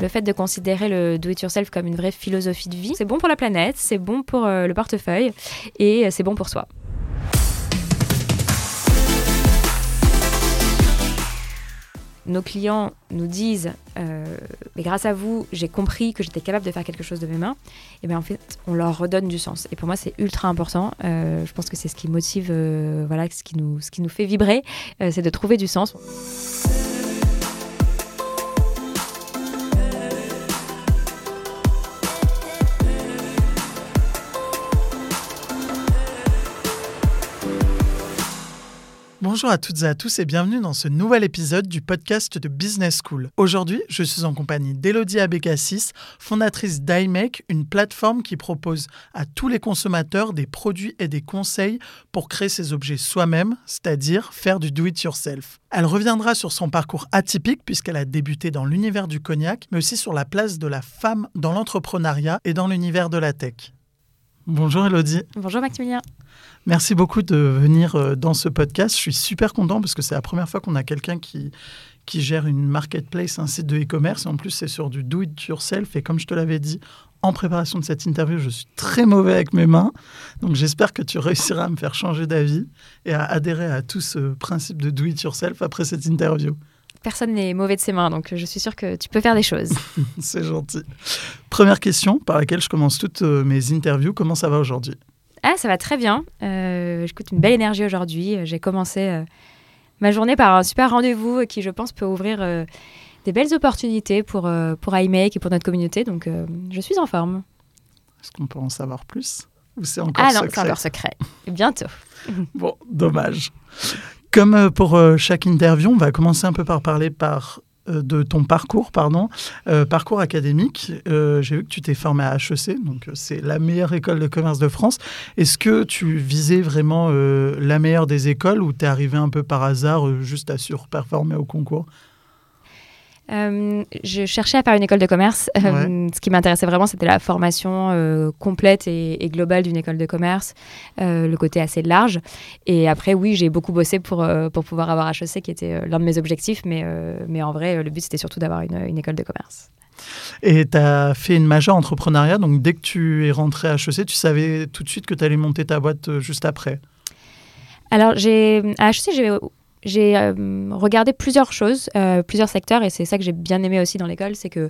Le fait de considérer le do-it-yourself comme une vraie philosophie de vie, c'est bon pour la planète, c'est bon pour euh, le portefeuille et euh, c'est bon pour soi. nos clients nous disent euh, mais grâce à vous j'ai compris que j'étais capable de faire quelque chose de mes mains. Et bien en fait on leur redonne du sens. Et pour moi c'est ultra important. Je pense que c'est ce qui motive voilà ce qui nous fait vibrer c'est de trouver du sens Bonjour à toutes et à tous et bienvenue dans ce nouvel épisode du podcast de Business School. Aujourd'hui, je suis en compagnie d'Elodie Abécassis, fondatrice d'iMake, une plateforme qui propose à tous les consommateurs des produits et des conseils pour créer ces objets soi-même, c'est-à-dire faire du do-it-yourself. Elle reviendra sur son parcours atypique puisqu'elle a débuté dans l'univers du cognac, mais aussi sur la place de la femme dans l'entrepreneuriat et dans l'univers de la tech. Bonjour Elodie. Bonjour Maximilien. Merci beaucoup de venir euh, dans ce podcast. Je suis super content parce que c'est la première fois qu'on a quelqu'un qui, qui gère une marketplace, un site de e-commerce. En plus, c'est sur du do-it-yourself. Et comme je te l'avais dit en préparation de cette interview, je suis très mauvais avec mes mains. Donc j'espère que tu réussiras à me faire changer d'avis et à adhérer à tout ce principe de do-it-yourself après cette interview. Personne n'est mauvais de ses mains, donc je suis sûre que tu peux faire des choses. c'est gentil. Première question par laquelle je commence toutes euh, mes interviews. Comment ça va aujourd'hui? Ah, ça va très bien. Euh, J'écoute une belle énergie aujourd'hui. J'ai commencé euh, ma journée par un super rendez-vous qui, je pense, peut ouvrir euh, des belles opportunités pour, euh, pour iMake et pour notre communauté. Donc, je suis en forme. Est-ce qu'on peut en savoir plus? Ou c'est encore ah secret? Ah non, c'est encore secret. Bientôt. bon, dommage. Comme pour chaque interview, on va commencer un peu par parler par euh, de ton parcours, pardon, euh, parcours académique. Euh, j'ai vu que tu t'es formé à HEC, donc c'est la meilleure école de commerce de France. Est-ce que tu visais vraiment la meilleure des écoles ou t'es arrivé un peu par hasard juste à surperformer au concours? Euh, je cherchais à faire une école de commerce. Euh, ce qui m'intéressait vraiment, c'était la formation euh, complète et, globale d'une école de commerce, le côté assez large. Et après, oui, j'ai beaucoup bossé pour, pour pouvoir avoir HEC, qui était l'un de mes objectifs. Mais, mais en vrai, le but, c'était surtout d'avoir une, une, école de commerce. Et tu as fait une majeure entrepreneuriat. Donc, dès que tu es rentré à HEC, tu savais tout de suite que tu allais monter ta boîte juste après alors, j'ai, à HEC, j'ai j'ai euh, regardé plusieurs choses, euh, plusieurs secteurs, et c'est ça que j'ai bien aimé aussi dans l'école, c'est que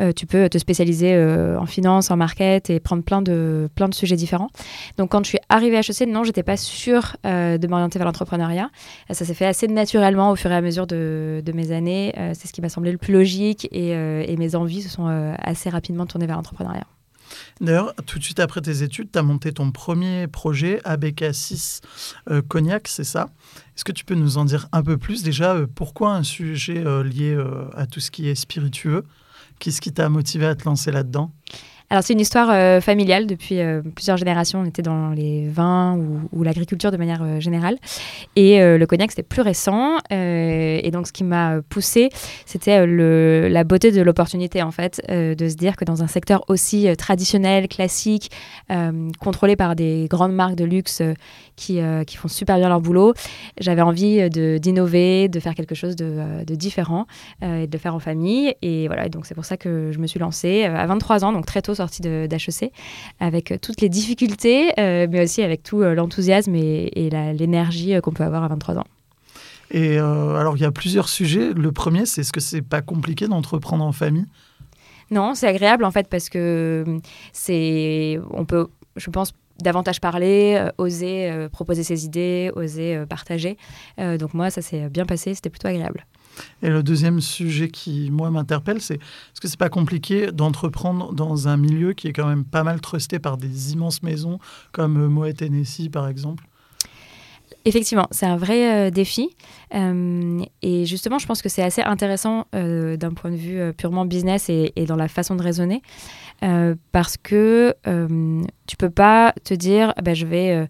euh, tu peux te spécialiser en finance, en market et prendre plein de, plein de sujets différents. Donc quand je suis arrivée à HEC, non, j'étais pas sûre de m'orienter vers l'entrepreneuriat. Ça s'est fait assez naturellement au fur et à mesure de, de mes années. c'est ce qui m'a semblé le plus logique et, et mes envies se sont assez rapidement tournées vers l'entrepreneuriat. D'ailleurs, tout de suite après tes études, tu as monté ton premier projet, ABK6 euh, Cognac, c'est ça? Est-ce que tu peux nous en dire un peu plus? Déjà, euh, pourquoi un sujet euh, lié à tout ce qui est spiritueux? Qu'est-ce qui t'a motivé à te lancer là-dedans? Alors c'est une histoire euh, familiale depuis euh, plusieurs générations. On était dans les vins ou, l'agriculture de manière euh, générale. Et le cognac c'était plus récent. et donc ce qui m'a poussé, c'était la beauté de l'opportunité en fait, de se dire que dans un secteur aussi traditionnel, classique, contrôlé par des grandes marques de luxe qui, qui font super bien leur boulot, j'avais envie d'innover, de, faire quelque chose de, de différent et de le faire en famille. Et voilà, donc c'est pour ça que je me suis lancée à 23 ans, donc très tôt sortie d'HEC, avec toutes les difficultés, euh, mais aussi avec tout euh, l'enthousiasme et, l'énergie euh, qu'on peut avoir à 23 ans. Et alors, il y a plusieurs sujets. Le premier, c'est est-ce que c'est pas compliqué d'entreprendre en famille? Non, c'est agréable en fait parce que c'est, on peut, je pense, davantage parler, oser proposer ses idées, oser partager. donc moi, ça s'est bien passé, c'était plutôt agréable. Et le deuxième sujet qui, moi, m'interpelle, c'est est-ce que c'est pas compliqué d'entreprendre dans un milieu qui est quand même pas mal trusté par des immenses maisons comme euh, Moet Hennessy, par exemple? Effectivement, c'est un vrai euh, défi. Euh, et justement, je pense que c'est assez intéressant d'un point de vue purement business et, dans la façon de raisonner. parce que tu peux pas te dire, bah, je vais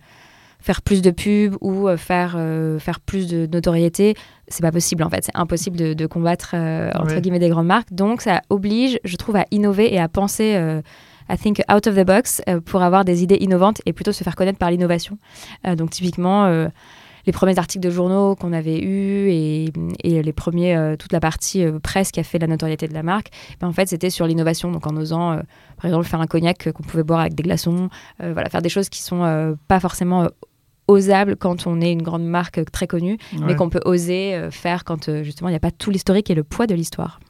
faire plus de pubs ou euh, faire, euh, faire plus de notoriété, c'est pas possible en fait. C'est impossible de, combattre euh, entre guillemets des grandes marques. Donc ça oblige, je trouve, à innover et à penser, à think out of the box pour avoir des idées innovantes et plutôt se faire connaître par l'innovation. donc typiquement les premiers articles de journaux qu'on avait eus et, les premiers, toute la partie presse qui a fait la notoriété de la marque, ben, en fait, c'était sur l'innovation. Donc, en osant, par exemple, faire un cognac qu'on pouvait boire avec des glaçons, voilà, faire des choses qui sont pas forcément osables quand on est une grande marque très connue, mais qu'on peut oser faire quand justement il n'y a pas tout l'historique et le poids de l'histoire.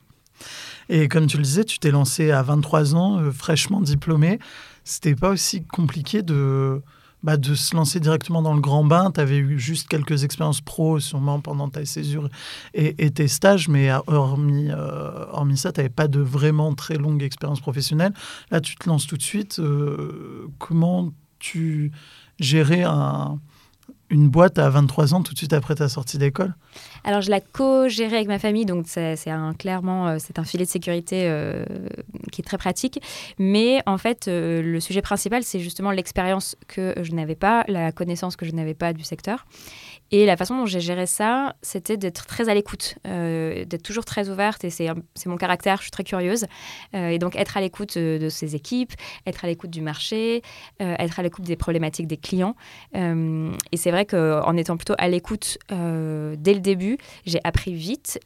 Et comme tu le disais, tu t'es lancé à 23 ans, fraîchement diplômé. C'était pas aussi compliqué de, bah, de se lancer directement dans le grand bain. Tu avais eu juste quelques expériences pro, sûrement pendant ta césure et, tes stages, mais hormis, euh, hormis ça, tu n'avais pas de vraiment très longue expérience professionnelle. Là, tu te lances tout de suite. Euh, comment tu gérais un, une boîte à 23 ans tout de suite après ta sortie d'école alors, je la co-gérais avec ma famille, donc c'est un, clairement euh, c'est un filet de sécurité euh, qui est très pratique. Mais en fait, euh, le sujet principal, c'est justement l'expérience que je n'avais pas, la connaissance que je n'avais pas du secteur. Et la façon dont j'ai géré ça, c'était d'être très à l'écoute, d'être toujours très ouverte. Et c'est mon caractère, je suis très curieuse. et donc, être à l'écoute de ces équipes, être à l'écoute du marché, être à l'écoute des problématiques des clients. et c'est vrai qu'en étant plutôt à l'écoute dès le début, j'ai appris vite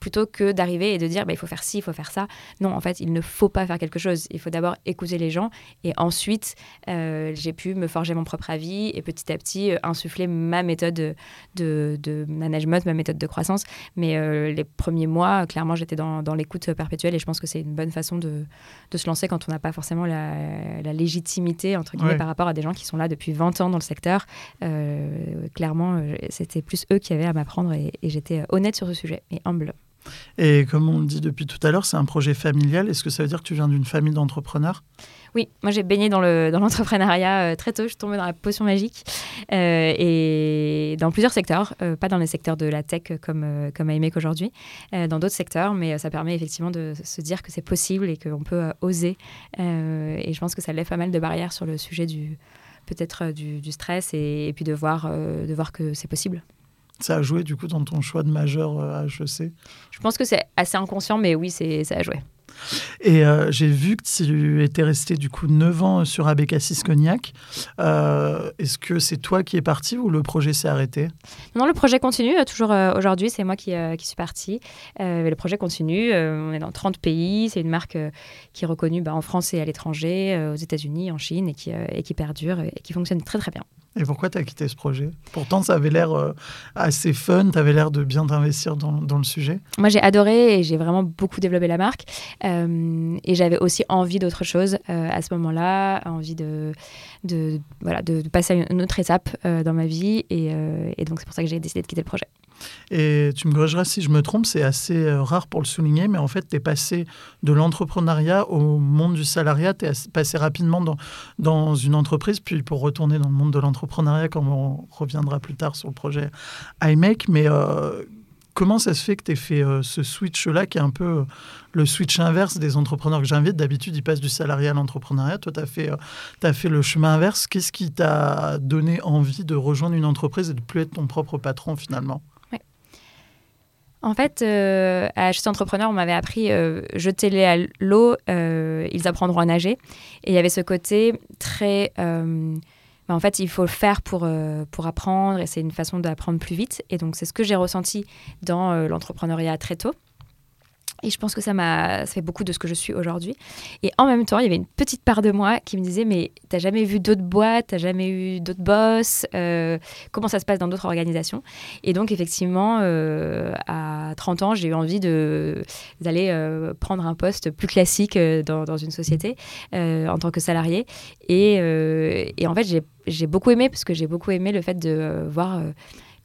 plutôt que d'arriver et de dire bah, il faut faire ci, il faut faire ça. Non, en fait, il ne faut pas faire quelque chose. Il faut d'abord écouter les gens et ensuite, euh, j'ai pu me forger mon propre avis et petit à petit euh, insuffler ma méthode de, de, management, ma méthode de croissance. Mais euh, les premiers mois, clairement, j'étais dans, dans l'écoute perpétuelle et je pense que c'est une bonne façon de, de se lancer quand on n'a pas forcément la, la, légitimité, entre guillemets, par rapport à des gens qui sont là depuis 20 ans dans le secteur. clairement, c'était plus eux qui avaient à m'apprendre et, et j'étais honnête sur ce sujet et humble. Et comme on le dit depuis tout à l'heure, c'est un projet familial. Est-ce que ça veut dire que tu viens d'une famille d'entrepreneurs? Oui, moi j'ai baigné dans l'entrepreneuriat dans euh, très tôt. Je suis tombée dans la potion magique euh, et dans plusieurs secteurs, euh, pas dans les secteurs de la tech comme, comme IMEC aujourd'hui, dans d'autres secteurs, mais ça permet effectivement de se dire que c'est possible et qu'on peut oser. et je pense que ça lève pas mal de barrières sur le sujet du peut-être du, stress et, puis de voir, de voir que c'est possible. Ça a joué du coup dans ton choix de majeur à HEC Je pense que c'est assez inconscient, mais oui, ça a joué. Et euh, j'ai vu que tu étais resté du coup 9 ans sur Abécassis Cognac. Euh, est-ce que c'est toi qui es parti ou le projet s'est arrêté? Non, le projet continue. Euh, toujours aujourd'hui, c'est moi qui, qui, suis partie. le projet continue. on est dans 30 pays. C'est une marque qui est reconnue bah, en France et à l'étranger, aux États-Unis, en Chine, et qui, et qui perdure et qui fonctionne très très bien. Et pourquoi tu as quitté ce projet? Pourtant, ça avait l'air euh, assez fun, tu avais l'air de bien t'investir dans, dans, le sujet. Moi, j'ai adoré et j'ai vraiment beaucoup développé la marque. Euh, et j'avais aussi envie d'autre chose euh, à ce moment-là, envie de, voilà, de, passer à une autre étape dans ma vie. Et, donc, c'est pour ça que j'ai décidé de quitter le projet. Et tu me corrigeras si je me trompe, c'est assez euh, rare pour le souligner, mais en fait, tu es passé de l'entrepreneuriat au monde du salariat, tu es passé rapidement dans, une entreprise, puis pour retourner dans le monde de l'entrepreneuriat, comme on reviendra plus tard sur le projet iMake. Mais euh, comment ça se fait que tu aies fait euh, ce switch-là, qui est un peu le switch inverse des entrepreneurs que j'invite? D'habitude, ils passent du salariat à l'entrepreneuriat. Toi, tu as, fait, as fait le chemin inverse. Qu'est-ce qui t'a donné envie de rejoindre une entreprise et de plus être ton propre patron finalement? En fait, euh, à HC Entrepreneur, on m'avait appris euh, jetez-les à l'eau, euh, ils apprendront à nager. Et il y avait ce côté très. En fait, il faut le faire pour, pour apprendre et c'est une façon d'apprendre plus vite. Et donc, c'est ce que j'ai ressenti dans l'entrepreneuriat très tôt. Et je pense que ça m'a fait beaucoup de ce que je suis aujourd'hui. Et en même temps, il y avait une petite part de moi qui me disait Mais t'as jamais vu d'autres boîtes, t'as jamais eu d'autres boss euh, Comment ça se passe dans d'autres organisations? Et donc, effectivement, euh, à 30 ans, j'ai eu envie d'aller euh, prendre un poste plus classique dans, dans une société en tant que salarié. Et, et en fait, j'ai beaucoup aimé, parce que j'ai beaucoup aimé le fait de voir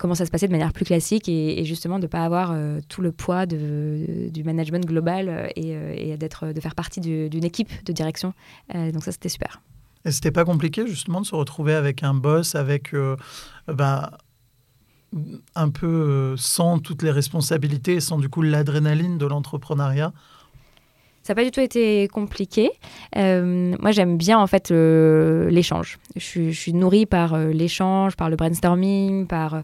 comment ça se passait de manière plus classique et, justement de ne pas avoir euh, tout le poids de, du management global euh, euh, et, d'être, de faire partie d'une équipe de direction. donc ça, c'était super. Et c'était pas compliqué justement de se retrouver avec un boss, avec bah, un peu sans toutes les responsabilités, sans du coup l'adrénaline de l'entrepreneuriat? Ça n'a pas du tout été compliqué. Euh, moi, j'aime bien en fait l'échange. Je, suis nourrie par euh, l'échange, par le brainstorming, par euh,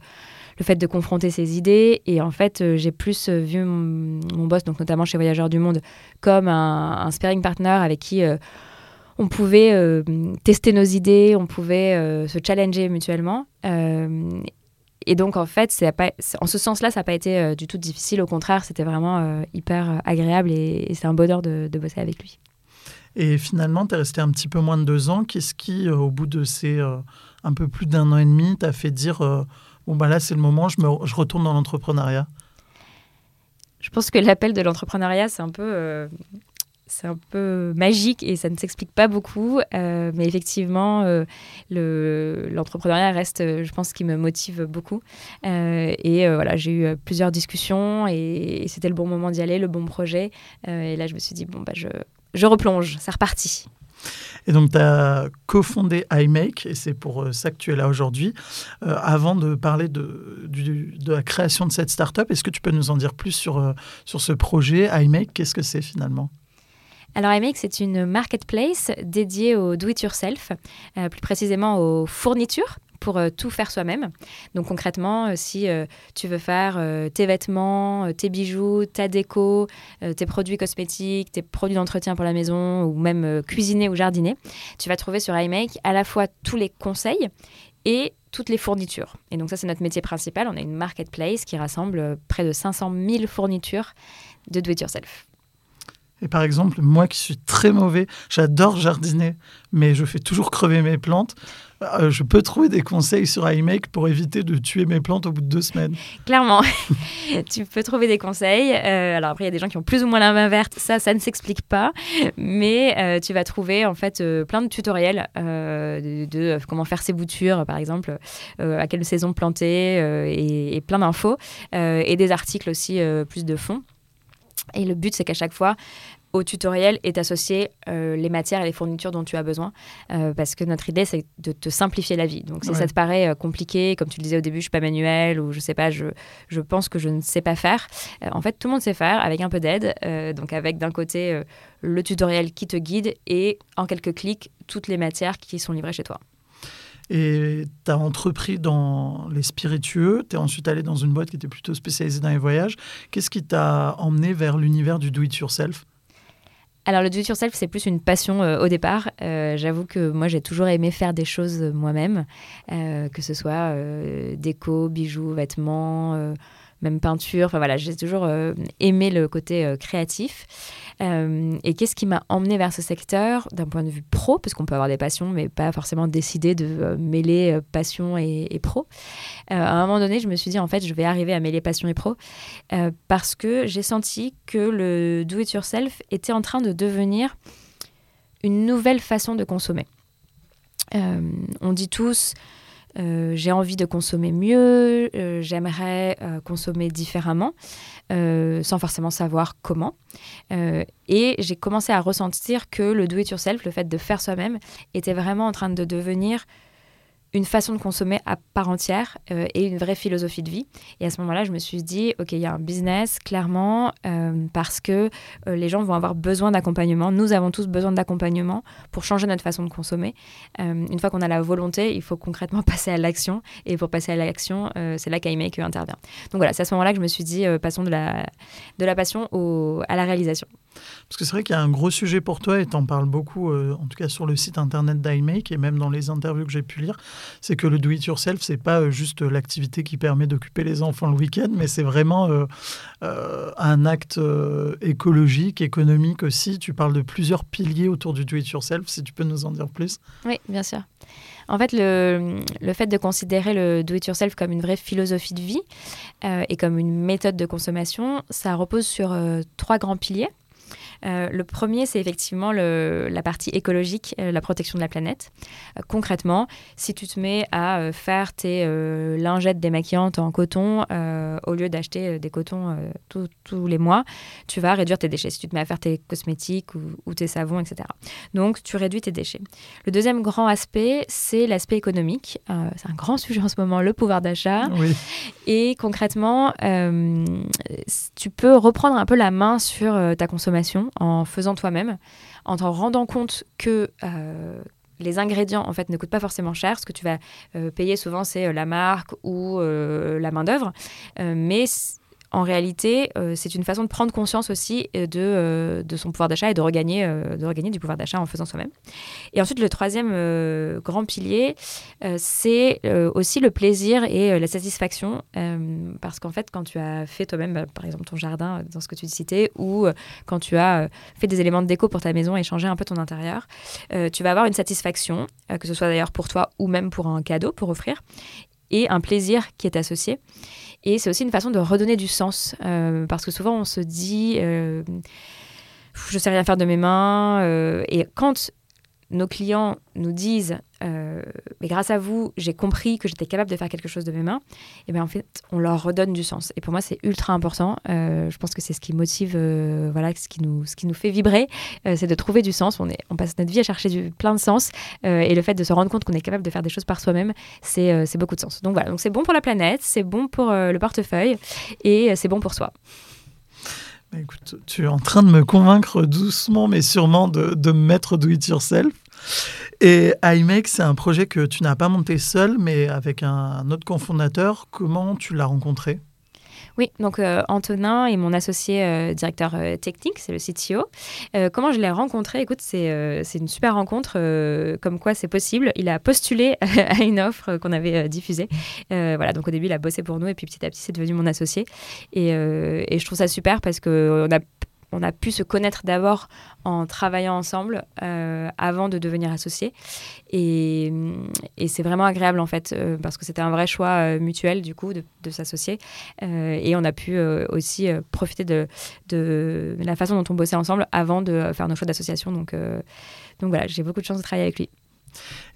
le fait de confronter ses idées. Et en fait, j'ai plus vu mon, boss, donc notamment chez Voyageurs du Monde, comme un, un sparring partner avec qui on pouvait tester nos idées, on pouvait se challenger mutuellement. et, donc, en fait, c'est pas, en ce sens-là, ça n'a pas été du tout difficile. Au contraire, c'était vraiment hyper agréable et, c'est un bonheur de, de, bosser avec lui. Et finalement, tu es resté un petit peu moins de deux ans. Qu'est-ce qui, au bout de ces un peu plus d'un an et demi, t'a fait dire bon, bah là, c'est le moment, je, me, je retourne dans l'entrepreneuriat Je pense que l'appel de l'entrepreneuriat, c'est un peu. Euh, c'est un peu magique et ça ne s'explique pas beaucoup, euh, mais effectivement, euh, l'entrepreneuriat reste, je pense, qui me motive beaucoup. et voilà, j'ai eu plusieurs discussions et, c'était le bon moment d'y aller, le bon projet. et là, je me suis dit, bon, bah, je, je replonge, c'est reparti. Et donc, tu as cofondé iMake, et c'est pour euh, ça que tu es là aujourd'hui. Euh, avant de parler de, la création de cette startup, est-ce que tu peux nous en dire plus sur, euh, sur ce projet iMake? Qu'est-ce que c'est finalement? Alors iMake, c'est une marketplace dédiée au do-it-yourself, plus précisément aux fournitures pour euh, tout faire soi-même. Donc concrètement, euh, si euh, tu veux faire tes vêtements, tes bijoux, ta déco, tes produits cosmétiques, tes produits d'entretien pour la maison ou même cuisiner ou jardiner, tu vas trouver sur iMake à la fois tous les conseils et toutes les fournitures. Et donc ça, c'est notre métier principal. On a une marketplace qui rassemble près de 500 000 fournitures de do-it-yourself. Et par exemple, moi qui suis très mauvais, j'adore jardiner, mais je fais toujours crever mes plantes. Euh, je peux trouver des conseils sur iMake pour éviter de tuer mes plantes au bout de deux semaines. Clairement, tu peux trouver des conseils. Euh, alors après, il y a des gens qui ont plus ou moins la main verte. Ça, ça ne s'explique pas. Mais euh, tu vas trouver en fait plein de tutoriels de, comment faire ses boutures, par exemple, à quelle saison planter et, et, plein d'infos. et des articles aussi plus de fond. Et le but, c'est qu'à chaque fois, au tutoriel est associé euh, les matières et les fournitures dont tu as besoin. Euh, parce que notre idée, c'est de te simplifier la vie. Donc, si ça te paraît euh, compliqué, comme tu le disais au début, je suis pas manuel ou je sais pas, je, je pense que je ne sais pas faire. en fait, tout le monde sait faire avec un peu d'aide. donc, avec d'un côté le tutoriel qui te guide et en quelques clics, toutes les matières qui sont livrées chez toi. Et tu as entrepris dans les spiritueux, tu es ensuite allé dans une boîte qui était plutôt spécialisée dans les voyages. Qu'est-ce qui t'a emmené vers l'univers du do-it-yourself alors le do-it-yourself, c'est plus une passion euh, au départ. Euh, j'avoue que moi, j'ai toujours aimé faire des choses moi-même, euh, que ce soit déco, bijoux, vêtements, même peinture. Enfin voilà, j'ai toujours aimé le côté créatif. Euh, et qu'est-ce qui m'a emmené vers ce secteur d'un point de vue pro, parce qu'on peut avoir des passions, mais pas forcément décider de euh, mêler euh, passion et, pro. à un moment donné, je me suis dit, en fait, je vais arriver à mêler passion et pro, parce que j'ai senti que le do-it-yourself était en train de devenir une nouvelle façon de consommer. on dit tous, j'ai envie de consommer mieux, j'aimerais consommer différemment. Euh, sans forcément savoir comment. Euh, et j'ai commencé à ressentir que le do it yourself, le fait de faire soi-même, était vraiment en train de devenir une façon de consommer à part entière euh, et une vraie philosophie de vie. Et à ce moment-là, je me suis dit, OK, il y a un business, clairement, euh, parce que euh, les gens vont avoir besoin d'accompagnement. Nous avons tous besoin d'accompagnement pour changer notre façon de consommer. une fois qu'on a la volonté, il faut concrètement passer à l'action. Et pour passer à l'action, c'est là qu'iMake intervient. Donc voilà, c'est à ce moment-là que je me suis dit, passons de la, de la passion au, à la réalisation. Parce que c'est vrai qu'il y a un gros sujet pour toi et tu en parles beaucoup, en tout cas sur le site internet d'iMake et même dans les interviews que j'ai pu lire, c'est que le do-it-yourself, c'est pas euh, juste l'activité qui permet d'occuper les enfants le week-end, mais c'est vraiment euh, un acte écologique, économique aussi. Tu parles de plusieurs piliers autour du do-it-yourself, si tu peux nous en dire plus. Oui, bien sûr. En fait, le, le, fait de considérer le do-it-yourself comme une vraie philosophie de vie et comme une méthode de consommation, ça repose sur trois grands piliers. Euh, le premier, c'est effectivement la partie écologique, euh, la protection de la planète. Euh, concrètement, si tu te mets à faire tes lingettes démaquillantes en coton, au lieu d'acheter des cotons tous les mois, tu vas réduire tes déchets. Si tu te mets à faire tes cosmétiques ou, tes savons, etc. Donc, tu réduis tes déchets. Le deuxième grand aspect, c'est l'aspect économique. c'est un grand sujet en ce moment, le pouvoir d'achat. Et concrètement, tu peux reprendre un peu la main sur ta consommation en faisant toi-même, en t'en rendant compte que euh, les ingrédients en fait ne coûtent pas forcément cher. Ce que tu vas euh, payer souvent c'est euh, la marque ou la main d'œuvre, mais en réalité, euh, c'est une façon de prendre conscience aussi de, euh, de son pouvoir d'achat et de regagner, euh, de regagner du pouvoir d'achat en faisant soi-même. Et ensuite, le troisième grand pilier, c'est aussi le plaisir et la satisfaction. parce qu'en fait, quand tu as fait toi-même, par exemple, ton jardin, dans ce que tu citais, ou quand tu as fait des éléments de déco pour ta maison et changé un peu ton intérieur, tu vas avoir une satisfaction, que ce soit d'ailleurs pour toi ou même pour un cadeau pour offrir, et un plaisir qui est associé. Et c'est aussi une façon de redonner du sens, euh, parce que souvent on se dit, euh, je sais rien faire de mes mains, euh, et quand nos clients nous disent euh, mais grâce à vous j'ai compris que j'étais capable de faire quelque chose de mes mains. Et eh bien en fait on leur redonne du sens. Et pour moi c'est ultra important. Euh, je pense que c'est ce qui motive euh, voilà ce qui nous ce qui nous fait vibrer c'est de trouver du sens. On est on passe notre vie à chercher du plein de sens. Et le fait de se rendre compte qu'on est capable de faire des choses par soi-même c'est beaucoup de sens. Donc voilà. Donc c'est bon pour la planète c'est bon pour le portefeuille et c'est bon pour soi Écoute, tu es en train de me convaincre doucement mais sûrement de, de me mettre do it yourself. Et iMake, c'est un projet que tu n'as pas monté seul, mais avec un, autre cofondateur. Comment tu l'as rencontré? Oui, donc euh, Antonin est mon associé euh, directeur euh, technique, c'est le CTO. comment je l'ai rencontré? Écoute, c'est une super rencontre, comme quoi c'est possible. Il a postulé à une offre qu'on avait diffusée. voilà, donc au début, il a bossé pour nous et puis petit à petit, c'est devenu mon associé. Et, et, je trouve ça super parce qu'on a on a pu se connaître d'abord en travaillant ensemble euh, avant de devenir associés. Et, c'est vraiment agréable en fait, euh, parce que c'était un vrai choix euh, mutuel du coup de, s'associer. et on a pu aussi profiter de, de, la façon dont on bossait ensemble avant de faire nos choix d'association. Donc, donc voilà, j'ai beaucoup de chance de travailler avec lui.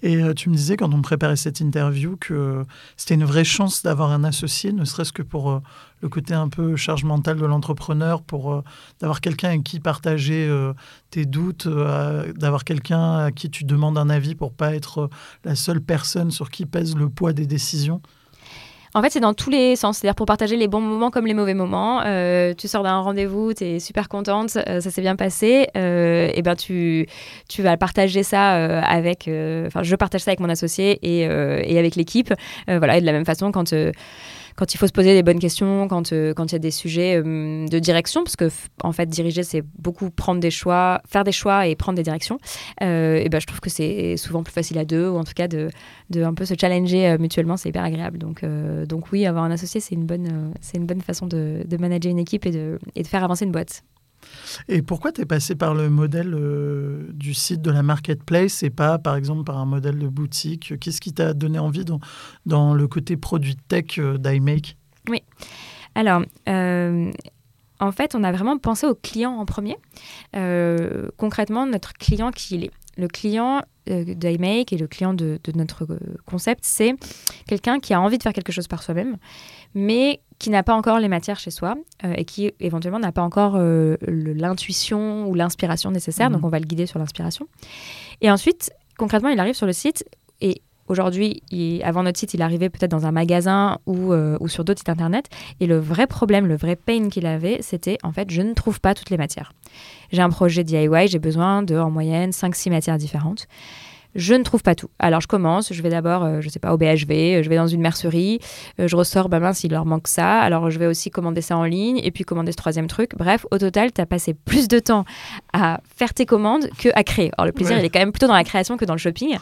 Et euh, tu me disais quand on préparait cette interview que c'était une vraie chance d'avoir un associé, ne serait-ce que pour euh, le côté un peu charge mentale de l'entrepreneur, pour euh, d'avoir quelqu'un avec qui partager tes doutes, d'avoir quelqu'un à qui tu demandes un avis pour pas être la seule personne sur qui pèse le poids des décisions. En fait, c'est dans tous les sens. C'est-à-dire pour partager les bons moments comme les mauvais moments. Euh, tu sors d'un rendez-vous, tu es super contente, euh, ça s'est bien passé. Euh, et ben tu, tu vas partager ça avec. Enfin, je partage ça avec mon associé et, et avec l'équipe. voilà, et de la même façon, quand quand il faut se poser des bonnes questions, quand euh, il y a des sujets euh, de direction, parce que en fait diriger c'est beaucoup prendre des choix, faire des choix et prendre des directions. Euh, et ben je trouve que c'est souvent plus facile à deux ou en tout cas de, de un peu se challenger mutuellement, c'est hyper agréable. Donc donc oui, avoir un associé c'est une bonne une bonne façon de, de manager une équipe et de et de faire avancer une boîte. Et pourquoi tu es passé par le modèle euh, du site de la marketplace et pas, par exemple, par un modèle de boutique? Qu'est-ce qui t'a donné envie dans, dans le côté produit tech euh, d'iMake? Oui. Alors, euh, en fait, on a vraiment pensé au client en premier. concrètement, notre client qui il est. Le client d'iMake et le client de, de notre concept, c'est quelqu'un qui a envie de faire quelque chose par soi-même, mais qui n'a pas encore les matières chez soi euh, et qui éventuellement n'a pas encore euh, l'intuition ou l'inspiration nécessaire. Donc mhm. on va le guider sur l'inspiration. Et ensuite, concrètement, il arrive sur le site et aujourd'hui, avant notre site, il arrivait peut-être dans un magasin ou, euh, ou sur d'autres sites internet. Et le vrai problème, le vrai pain qu'il avait, c'était en fait, je ne trouve pas toutes les matières. J'ai un projet DIY, j'ai besoin de en moyenne 5-6 matières différentes je ne trouve pas tout. Alors je commence, je vais d'abord, euh, je sais pas, au BHV, euh, je vais dans une mercerie, euh, je ressors, bah mince, il leur manque ça. Alors je vais aussi commander ça en ligne et puis commander ce troisième truc. Bref, au total, tu as passé plus de temps à faire tes commandes que à créer. Alors le plaisir, il est quand même plutôt dans la création que dans le shopping.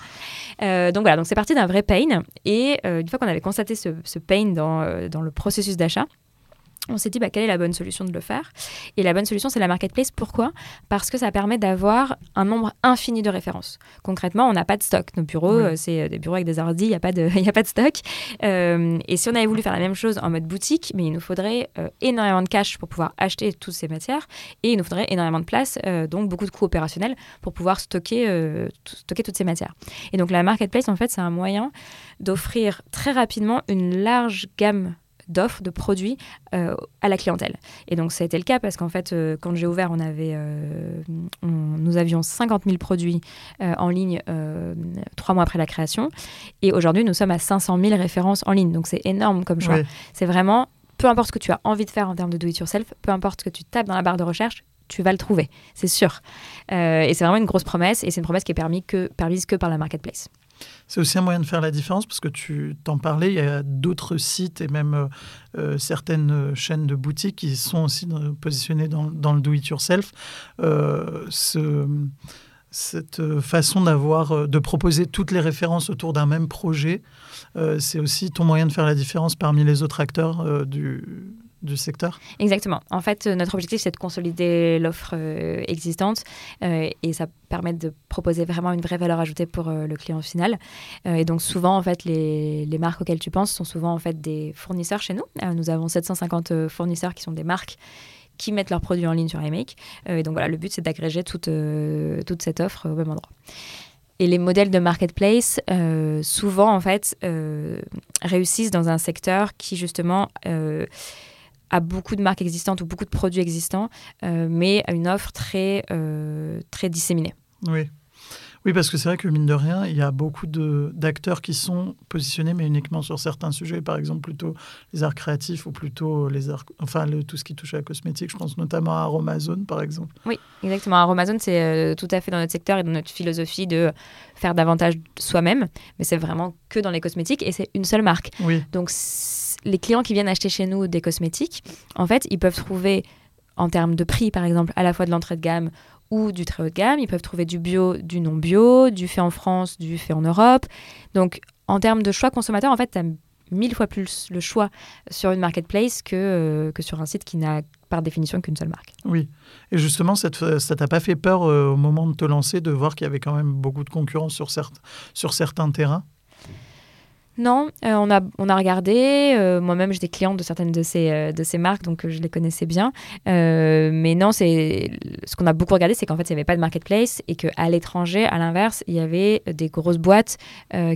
donc voilà, donc c'est parti d'un vrai pain. Et une fois qu'on avait constaté ce, ce pain dans, dans le processus d'achat, on s'est dit bah, quelle est la bonne solution de le faire? Et la bonne solution, c'est la marketplace. Pourquoi? Parce que ça permet d'avoir un nombre infini de références. Concrètement, on n'a pas de stock. Nos bureaux, euh, c'est euh, des bureaux avec des ordi, il n'y a, pas de, a pas de stock. Euh, et si on avait voulu faire la même chose en mode boutique, mais il nous faudrait énormément de cash pour pouvoir acheter toutes ces matières et il nous faudrait énormément de place, donc beaucoup de coûts opérationnels pour pouvoir stocker, stocker toutes ces matières. Et donc la marketplace, en fait, c'est un moyen d'offrir très rapidement une large gamme d'offres, de produits euh, à la clientèle. Et donc ça a été le cas parce qu'en fait, euh, quand j'ai ouvert, on avait, euh, nous avions 50 000 produits en ligne trois mois après la création. Et aujourd'hui, nous sommes à 500 000 références en ligne. Donc c'est énorme comme choix. C'est vraiment, peu importe ce que tu as envie de faire en termes de do-it-yourself, peu importe ce que tu tapes dans la barre de recherche, tu vas le trouver, c'est sûr. et c'est vraiment une grosse promesse, et c'est une promesse qui est permise que, permise que par la marketplace. C'est aussi un moyen de faire la différence parce que tu t'en parlais, il y a d'autres sites et même euh, euh, certaines chaînes de boutiques qui sont aussi positionnées dans, le do-it-yourself. Euh, ce, cette façon d'avoir, de proposer toutes les références autour d'un même projet, c'est aussi ton moyen de faire la différence parmi les autres acteurs du, du secteur Exactement. En fait, euh, notre objectif, c'est de consolider l'offre euh, existante euh, et ça permet de proposer vraiment une vraie valeur ajoutée pour le client final. et donc, souvent, en fait, les, marques auxquelles tu penses sont souvent en fait des fournisseurs chez nous. nous avons 750 fournisseurs qui sont des marques qui mettent leurs produits en ligne sur iMake. et donc, voilà, le but, c'est d'agréger toute cette offre au même endroit. Et les modèles de marketplace, souvent, en fait, réussissent dans un secteur qui, justement, à beaucoup de marques existantes ou beaucoup de produits existants, euh, mais à une offre très, euh, très disséminée. Oui. Oui, parce que c'est vrai que mine de rien, il y a beaucoup d'acteurs qui sont positionnés, mais uniquement sur certains sujets, par exemple plutôt les arts créatifs ou plutôt les arts, enfin le, tout ce qui touche à la cosmétique. Je pense notamment à Aromazone, par exemple. Oui, exactement. Aromazone, c'est euh, tout à fait dans notre secteur et dans notre philosophie de faire davantage soi-même, mais c'est vraiment que dans les cosmétiques et c'est une seule marque. Oui. Donc les clients qui viennent acheter chez nous des cosmétiques, en fait, ils peuvent trouver en termes de prix, par exemple, à la fois de l'entrée de gamme ou du très haut de gamme. Ils peuvent trouver du bio, du non bio, du fait en France, du fait en Europe. Donc, en termes de choix consommateur, en fait, tu as mille fois plus le choix sur une marketplace que, euh, que sur un site qui n'a par définition qu'une seule marque. Oui, et justement, ça t'a pas fait peur euh, au moment de te lancer de voir qu'il y avait quand même beaucoup de concurrence sur certains terrains? Non, euh, on, a, on a regardé. Euh, moi-même, j'étais cliente de certaines de ces, euh, de ces marques, donc je les connaissais bien. mais non, c'est ce qu'on a beaucoup regardé, c'est qu'en fait, il n'y avait pas de marketplace et qu'à l'étranger, à l'inverse, il y avait des grosses boîtes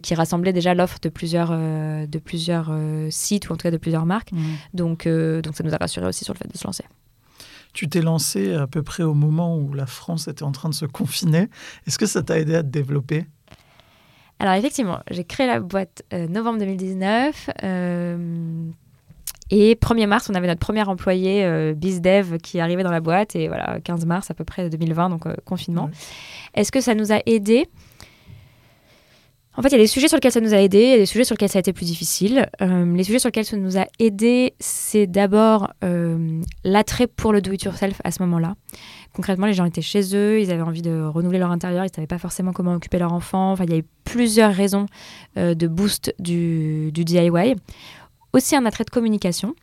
qui rassemblaient déjà l'offre de plusieurs, de plusieurs sites ou en tout cas de plusieurs marques. Mmh. Donc, donc, ça nous a rassuré aussi sur le fait de se lancer. Tu t'es lancé à peu près au moment où la France était en train de se confiner. Est-ce que ça t'a aidé à te développer? Alors effectivement, j'ai créé la boîte euh, novembre 2019. Euh, et 1er mars, on avait notre premier employé euh, BizDev qui arrivait dans la boîte. Et voilà, 15 mars à peu près 2020, donc confinement. Est-ce que ça nous a aidé en fait, il y a des sujets sur lesquels ça nous a aidé, il y a des sujets sur lesquels ça a été plus difficile. les sujets sur lesquels ça nous a aidé, c'est d'abord l'attrait pour le do-it-yourself à ce moment-là. Concrètement, les gens étaient chez eux, ils avaient envie de renouveler leur intérieur, ils ne savaient pas forcément comment occuper leur enfant. Il y a eu plusieurs raisons euh, de boost du, DIY. Aussi un attrait de communication.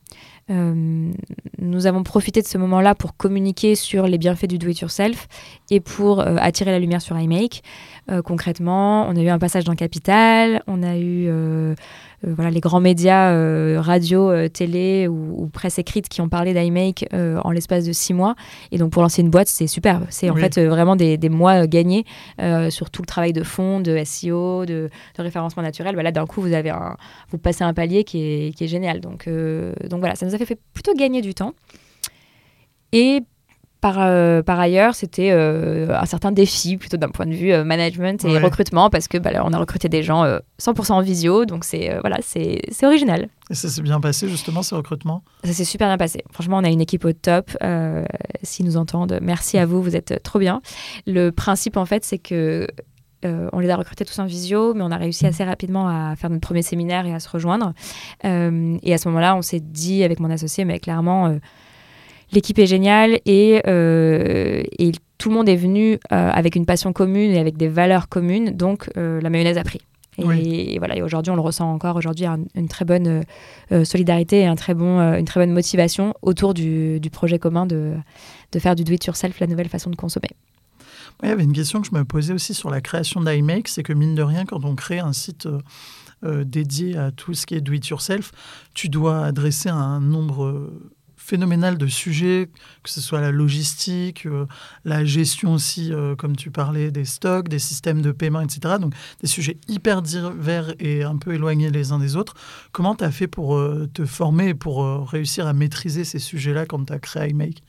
Euh, nous avons profité de ce moment-là pour communiquer sur les bienfaits du do-it-yourself et pour euh, attirer la lumière sur iMake. concrètement, on a eu un passage dans Capital, on a eu euh, voilà, les grands médias, euh, radio, euh, télé ou, presse écrite qui ont parlé d'iMake en l'espace de six mois. Et donc pour lancer une boîte, c'est superbe. C'est en fait vraiment des, mois gagnés sur tout le travail de fond, de SEO, de, référencement naturel. Bah là, d'un coup, vous, avez un, vous passez un palier qui est, qui est génial. Donc, donc voilà, ça nous a fait, fait plutôt gagner du temps. Et par, euh, par ailleurs, c'était euh, un certain défi, plutôt d'un point de vue euh, management et recrutement, parce que bah, on a recruté des gens 100% en visio, donc c'est voilà, c'est original. Et ça s'est bien passé, justement, ce recrutement Ça s'est super bien passé. Franchement, on a une équipe au top. S'ils nous entendent, merci à vous, vous êtes trop bien. Le principe, en fait, c'est que on les a recrutés tous en visio, mais on a réussi assez rapidement à faire notre premier séminaire et à se rejoindre. et à ce moment-là, on s'est dit avec mon associé, mais clairement, L'équipe est géniale et, euh, et, tout le monde est venu euh, avec une passion commune et avec des valeurs communes, donc euh, la mayonnaise a pris. Et, voilà, et aujourd'hui, on le ressent encore. Aujourd'hui, une, très bonne solidarité et un très bon, une très bonne motivation autour du, du projet commun de, de faire du do-it-yourself la nouvelle façon de consommer. il y avait une question que je me posais aussi sur la création d'iMake, c'est que mine de rien, quand on crée un site dédié à tout ce qui est do-it-yourself, tu dois adresser un nombre phénoménal de sujets, que ce soit la logistique, euh, la gestion aussi, euh, comme tu parlais, des stocks, des systèmes de paiement, etc. Donc des sujets hyper divers et un peu éloignés les uns des autres. Comment tu as fait pour euh, te former et pour réussir à maîtriser ces sujets-là quand tu as créé iMake?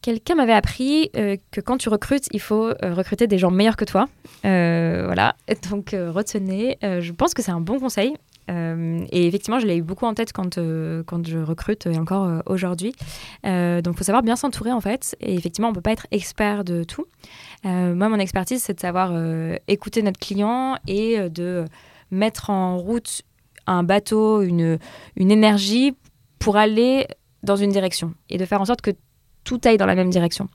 Quelqu'un m'avait appris que quand tu recrutes, il faut recruter des gens meilleurs que toi. voilà. Donc retenez. je pense que c'est un bon conseil. Et effectivement, je l'ai eu beaucoup en tête quand, quand je recrute, et encore aujourd'hui. donc, il faut savoir bien s'entourer, en fait. Et effectivement, on ne peut pas être expert de tout. moi, mon expertise, c'est de savoir écouter notre client et de mettre en route un bateau, une, une énergie pour aller dans une direction et de faire en sorte que tout aille dans la même direction.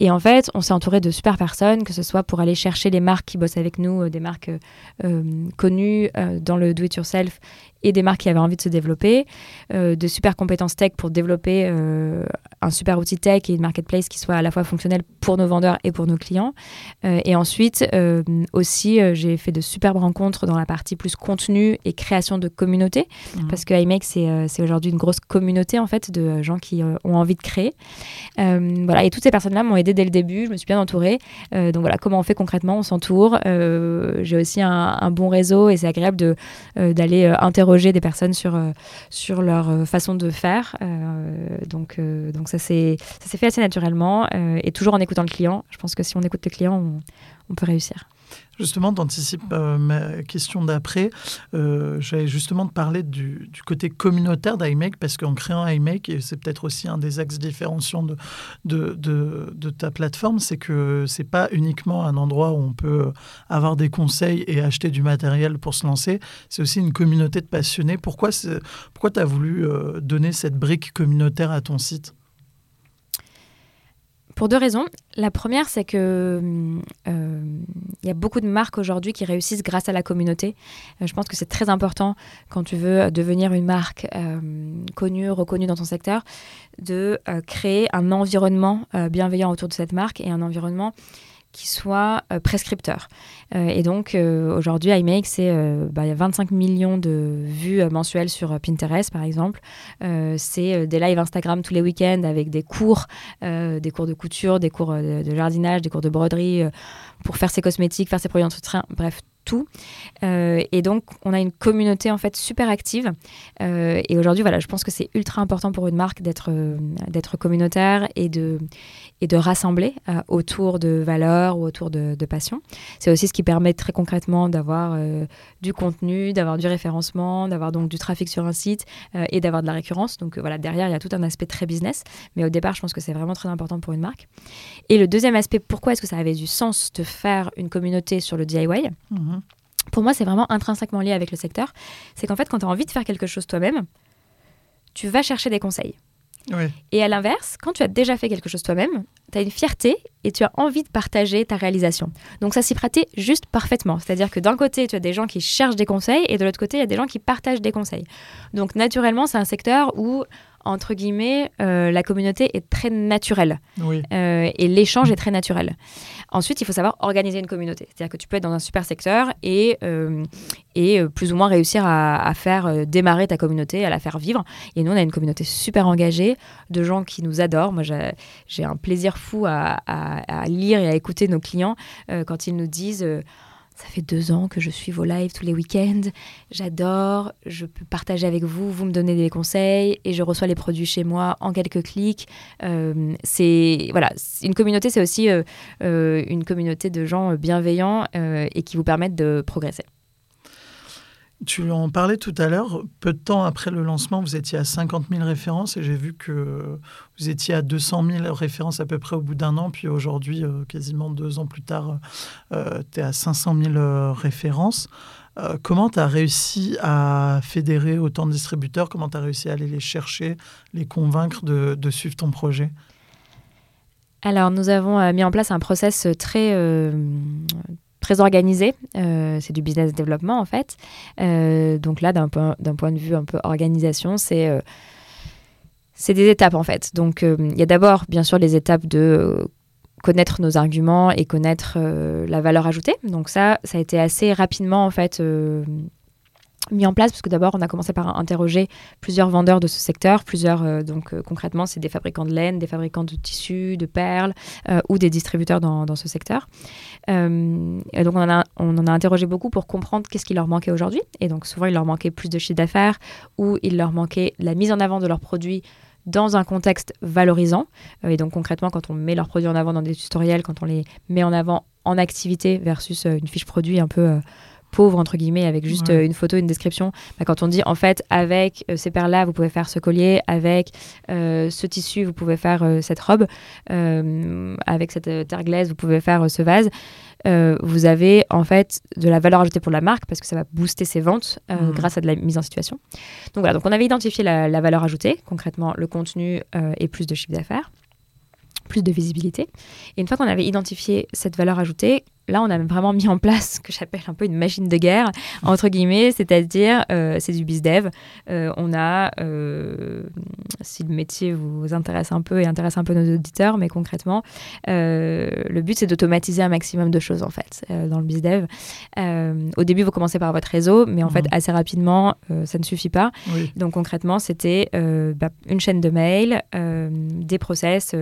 Et en fait, on s'est entouré de super personnes, que ce soit pour aller chercher les marques qui bossent avec nous, euh, des marques euh, connues euh, dans le do-it-yourself et des marques qui avaient envie de se développer, euh, de super compétences tech pour développer euh, un super outil tech et une marketplace qui soit à la fois fonctionnel pour nos vendeurs et pour nos clients. Euh, et ensuite, aussi, j'ai fait de superbes rencontres dans la partie plus contenu et création de communauté, mhm. parce que iMake, c'est aujourd'hui une grosse communauté en fait de gens qui ont envie de créer. voilà, et toutes ces personnes-là m'ont aidé dès le début, je me suis bien entourée. donc voilà, comment on fait concrètement, on s'entoure. j'ai aussi un, un, bon réseau et c'est agréable d'aller interroger des personnes sur, euh, sur leur euh, façon de faire. Euh, donc, donc ça s'est fait assez naturellement et toujours en écoutant le client. Je pense que si on écoute le client, on, on peut réussir. Justement, tu anticipes euh, ma question d'après. Euh, J'allais justement te parler du, côté communautaire d'iMake, parce qu'en créant iMake, et c'est peut-être aussi un des axes différenciants de, de, de, ta plateforme, c'est que c'est pas uniquement un endroit où on peut avoir des conseils et acheter du matériel pour se lancer, c'est aussi une communauté de passionnés. Pourquoi, pourquoi tu as voulu euh, donner cette brique communautaire à ton site? Pour deux raisons. La première, c'est que euh, il y a beaucoup de marques aujourd'hui qui réussissent grâce à la communauté. Euh, je pense que c'est très important quand tu veux devenir une marque euh, connue, reconnue dans ton secteur, de créer un environnement bienveillant autour de cette marque et un environnement qui soit euh, prescripteur. Euh, et donc, euh, aujourd'hui, iMake, c'est bah, il y a 25 millions de vues mensuelles sur Pinterest, par exemple. c'est des lives Instagram tous les week-ends avec des cours, des cours de couture, des cours de, jardinage, des cours de broderie pour faire ses cosmétiques, faire ses produits d'entretien, bref, tout. et donc, on a une communauté en fait super active. et aujourd'hui, voilà, je pense que c'est ultra important pour une marque d'être d'être communautaire et de et de rassembler euh, autour de valeurs ou autour de, passions. C'est aussi ce qui permet très concrètement d'avoir euh, du contenu, d'avoir du référencement, d'avoir donc du trafic sur un site euh, et d'avoir de la récurrence. Donc voilà, derrière, il y a tout un aspect très business. Mais au départ, je pense que c'est vraiment très important pour une marque. Et le deuxième aspect, pourquoi est-ce que ça avait du sens de faire une communauté sur le DIY mhm. Pour moi, c'est vraiment intrinsèquement lié avec le secteur. C'est qu'en fait, quand tu as envie de faire quelque chose toi-même, tu vas chercher des conseils. Et à l'inverse, quand tu as déjà fait quelque chose toi-même, tu as une fierté et tu as envie de partager ta réalisation. Donc ça s'y pratique juste parfaitement. C'est-à-dire que d'un côté, tu as des gens qui cherchent des conseils et de l'autre côté, il y a des gens qui partagent des conseils. Donc naturellement, c'est un secteur où entre guillemets, euh, la communauté est très naturelle. Euh, et l'échange est très naturel. Ensuite, il faut savoir organiser une communauté. C'est-à-dire que tu peux être dans un super secteur et, euh, et plus ou moins réussir à, faire démarrer ta communauté, à la faire vivre. Et nous, on a une communauté super engagée de gens qui nous adorent. Moi, j'ai un plaisir fou à, à, lire et à écouter nos clients quand ils nous disent ça fait deux ans que je suis vos lives tous les week-ends. J'adore. Je peux partager avec vous. Vous me donnez des conseils et je reçois les produits chez moi en quelques clics. Euh, c'est voilà, une communauté, c'est aussi euh, euh, une communauté de gens bienveillants et qui vous permettent de progresser. Tu en parlais tout à l'heure. Peu de temps après le lancement, vous étiez à 50 000 références et j'ai vu que vous étiez à 200 000 références à peu près au bout d'un an. Puis aujourd'hui, euh, quasiment deux ans plus tard, euh, tu es à 500 000 euh, références. comment tu as réussi à fédérer autant de distributeurs? Comment tu as réussi à aller les chercher, les convaincre de, de suivre ton projet? Alors, nous avons mis en place un process très, très organisé. Euh, c'est du business développement en fait. Euh, donc là, d'un point, de vue un peu organisation, c'est euh, c'est des étapes en fait. Donc il y a d'abord bien sûr les étapes de connaître nos arguments et connaître la valeur ajoutée. Donc ça, ça a été assez rapidement en fait mis en place parce que d'abord on a commencé par interroger plusieurs vendeurs de ce secteur, plusieurs euh, donc euh, concrètement c'est des fabricants de laine, des fabricants de tissus, de perles euh, ou des distributeurs dans, dans ce secteur. donc on en, a, on en a interrogé beaucoup pour comprendre qu'est-ce qui leur manquait aujourd'hui et donc souvent il leur manquait plus de chiffre d'affaires ou il leur manquait la mise en avant de leurs produits dans un contexte valorisant. et donc concrètement, quand on met leurs produits en avant dans des tutoriels, quand on les met en avant en activité versus une fiche produit un peu pauvre, entre guillemets, avec juste une photo, une description. Bah, quand on dit, en fait, avec ces perles-là, vous pouvez faire ce collier, avec ce tissu, vous pouvez faire cette robe, avec cette terre glaise, vous pouvez faire ce vase. Euh, vous avez en fait de la valeur ajoutée pour la marque parce que ça va booster ses ventes euh, mmh. grâce à de la mise en situation. Donc voilà, donc on avait identifié la, valeur ajoutée, concrètement le contenu euh, et plus de chiffre d'affaires, plus de visibilité. Et une fois qu'on avait identifié cette valeur ajoutée, là, on a vraiment mis en place ce que j'appelle un peu une machine de guerre, entre guillemets, c'est-à-dire, euh, c'est du bizdev. Euh, on a, euh, si le métier vous intéresse un peu et intéresse un peu nos auditeurs, mais concrètement, le but, c'est d'automatiser un maximum de choses, en fait, dans le bizdev. au début, vous commencez par votre réseau, mais en fait, mmh. assez rapidement, ça ne suffit pas. Donc, concrètement, c'était bah, une chaîne de mail, des process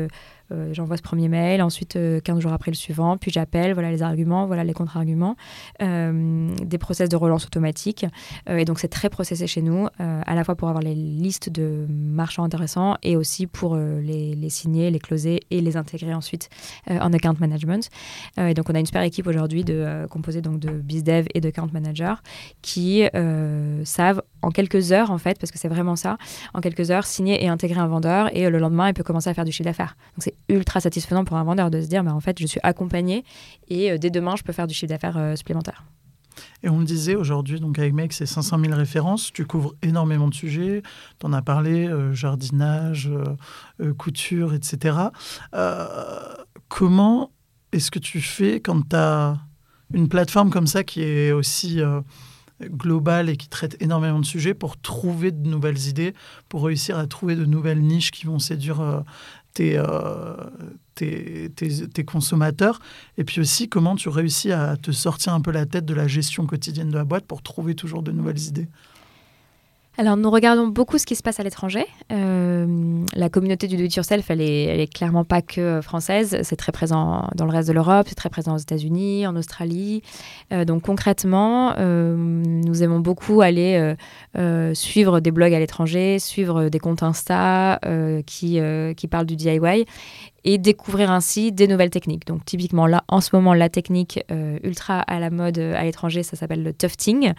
euh, j'envoie ce premier mail, ensuite 15 euh, jours après le suivant, puis j'appelle, voilà les arguments, voilà les contre-arguments, euh, des process de relance automatique. et donc c'est très processé chez nous, à la fois pour avoir les listes de marchands intéressants et aussi pour les, les, signer, les closer et les intégrer ensuite en account management. et donc on a une super équipe aujourd'hui composée donc de bizdev et de account manager qui savent en quelques heures en fait, parce que c'est vraiment ça, en quelques heures signer et intégrer un vendeur et le lendemain il peut commencer à faire du chiffre d'affaires. Donc c'est ultra satisfaisant pour un vendeur de se dire, bah, en fait, je suis accompagné et euh, dès demain, je peux faire du chiffre d'affaires euh, supplémentaire. Et on le disait aujourd'hui, donc avec Make, c'est 500 000 références. Tu couvres énormément de sujets. Tu en as parlé, euh, jardinage, couture, etc. comment est-ce que tu fais quand tu as une plateforme comme ça qui est aussi globale et qui traite énormément de sujets pour trouver de nouvelles idées, pour réussir à trouver de nouvelles niches qui vont séduire euh, tes, tes, tes, consommateurs. Et puis aussi, comment tu réussis à te sortir un peu la tête de la gestion quotidienne de la boîte pour trouver toujours de nouvelles idées alors, nous regardons beaucoup ce qui se passe à l'étranger. Euh, la communauté du do-it-yourself, elle est, clairement pas que française. C'est très présent dans le reste de l'Europe, c'est très présent aux États-Unis, en Australie. Euh, donc, concrètement, euh, nous aimons beaucoup aller suivre des blogs à l'étranger, suivre des comptes Insta qui, qui parlent du DIY et découvrir ainsi des nouvelles techniques. Donc typiquement là, en ce moment, la technique euh, ultra à la mode euh, à l'étranger, ça s'appelle le tufting.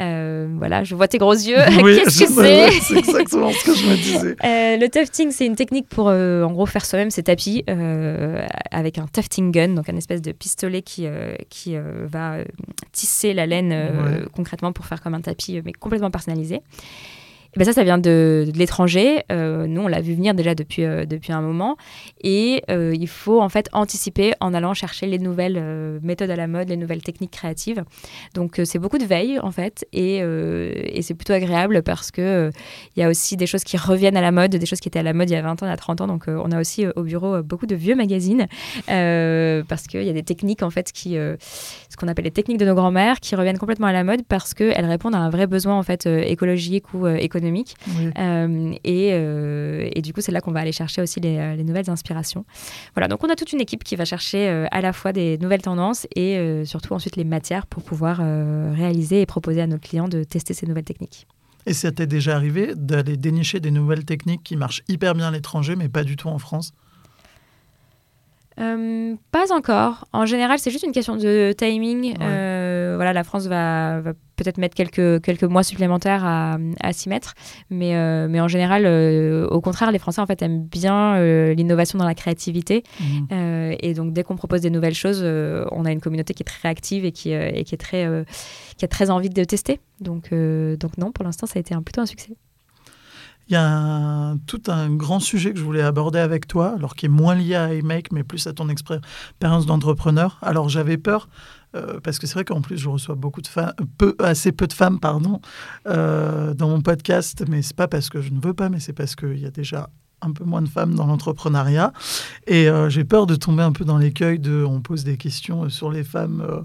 Euh, voilà, je vois tes gros yeux. Qu'est-ce que c'est C'est exactement ce que je me disais. le tufting, c'est une technique pour en gros faire soi-même ses tapis avec un tufting gun, donc un espèce de pistolet qui, qui va tisser la laine concrètement pour faire comme un tapis, mais complètement personnalisé. Eh ben ça, ça vient de, l'étranger. Euh, nous, on l'a vu venir déjà depuis, euh, depuis un moment. Et euh, il faut en fait anticiper en allant chercher les nouvelles méthodes à la mode, les nouvelles techniques créatives. Donc, c'est beaucoup de veille en fait. Et, et c'est plutôt agréable parce qu'il il y a aussi des choses qui reviennent à la mode, des choses qui étaient à la mode il y a 20 ans, il y a 30 ans. Donc, on a aussi au bureau beaucoup de vieux magazines parce qu'il y a des techniques en fait qui, ce qu'on appelle les techniques de nos grands-mères, qui reviennent complètement à la mode parce qu'elles répondent à un vrai besoin en fait écologique ou économique euh, et, euh, et, du coup, c'est là qu'on va aller chercher aussi les, les, nouvelles inspirations. Voilà, donc on a toute une équipe qui va chercher euh, à la fois des nouvelles tendances et surtout ensuite les matières pour pouvoir réaliser et proposer à nos clients de tester ces nouvelles techniques. Et ça t'est déjà arrivé d'aller dénicher des nouvelles techniques qui marchent hyper bien à l'étranger, mais pas du tout en France? Pas encore. En général, c'est juste une question de timing. voilà, la France va, va peut-être mettre quelques, quelques mois supplémentaires à, à s'y mettre. Mais, euh, mais en général, euh, au contraire, les Français en fait, aiment bien euh, l'innovation dans la créativité. Mhm. et donc, dès qu'on propose des nouvelles choses, on a une communauté qui est très réactive et qui, et qui, est très, qui a très envie de tester. Donc, donc non, pour l'instant, ça a été un, plutôt un succès. Il y a tout un grand sujet que je voulais aborder avec toi, alors qui est moins lié à iMake, mais plus à ton expérience d'entrepreneur. Alors j'avais peur euh, parce que c'est vrai qu'en plus je reçois beaucoup de femmes, peu, assez peu de femmes pardon, euh, dans mon podcast, mais c'est pas parce que je ne veux pas, mais c'est parce qu'il y a déjà un peu moins de femmes dans l'entrepreneuriat. Et euh, j'ai peur de tomber un peu dans l'écueil de on pose des questions sur les femmes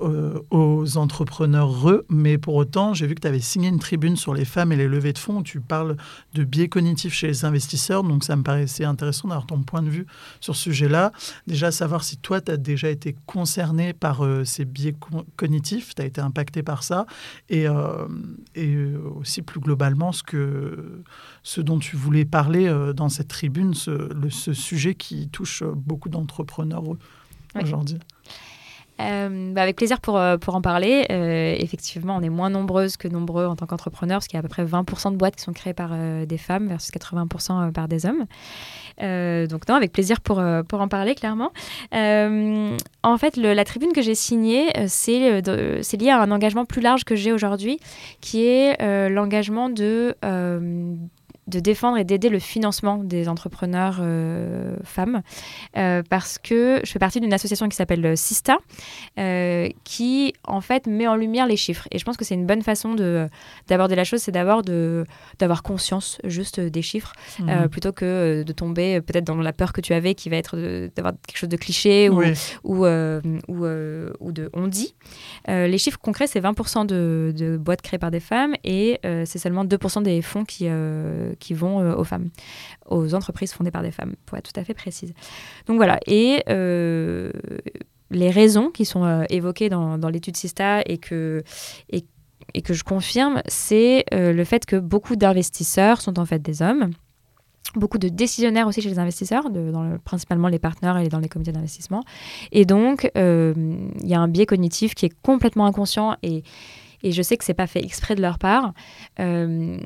euh, aux entrepreneurs re, mais pour autant, j'ai vu que tu avais signé une tribune sur les femmes et les levées de fonds où tu parles de biais cognitifs chez les investisseurs. Donc ça me paraissait intéressant d'avoir ton point de vue sur ce sujet-là. Déjà, savoir si toi, tu as déjà été concerné par euh, ces biais cognitifs, tu as été impacté par ça, et, et aussi plus globalement ce que ce dont tu voulais parler euh, dans cette tribune, ce, ce, sujet qui touche beaucoup d'entrepreneurs aujourd'hui bah, avec plaisir pour, pour en parler. effectivement, on est moins nombreuses que nombreux en tant qu'entrepreneurs, parce qu'il y a à peu près 20% de boîtes qui sont créées par des femmes versus 80% par des hommes. donc non, avec plaisir pour, pour en parler, clairement. en fait, la tribune que j'ai signée, c'est lié à un engagement plus large que j'ai aujourd'hui, qui est l'engagement de de défendre et d'aider le financement des entrepreneurs euh, femmes euh, parce que je fais partie d'une association qui s'appelle Sista euh, qui en fait met en lumière les chiffres. Et je pense que c'est une bonne façon de d'aborder la chose c'est d'abord de d'avoir conscience juste des chiffres mmh. plutôt que de tomber peut-être dans la peur que tu avais qui va être d'avoir quelque chose de cliché ou ou, ou, ou, de on dit. Les chiffres concrets c'est 20% de, de, boîtes créées par des femmes et c'est seulement 2% des fonds qui qui vont euh, aux femmes, aux entreprises fondées par des femmes, pour être tout à fait précise. Donc voilà, et euh, les raisons qui sont euh, évoquées dans, l'étude Sista et que, et, que je confirme, c'est le fait que beaucoup d'investisseurs sont en fait des hommes beaucoup de décisionnaires aussi chez les investisseurs, principalement les partenaires et dans les comités d'investissement. Et donc, il y a un biais cognitif qui est complètement inconscient et, et je sais que c'est pas fait exprès de leur part, euh,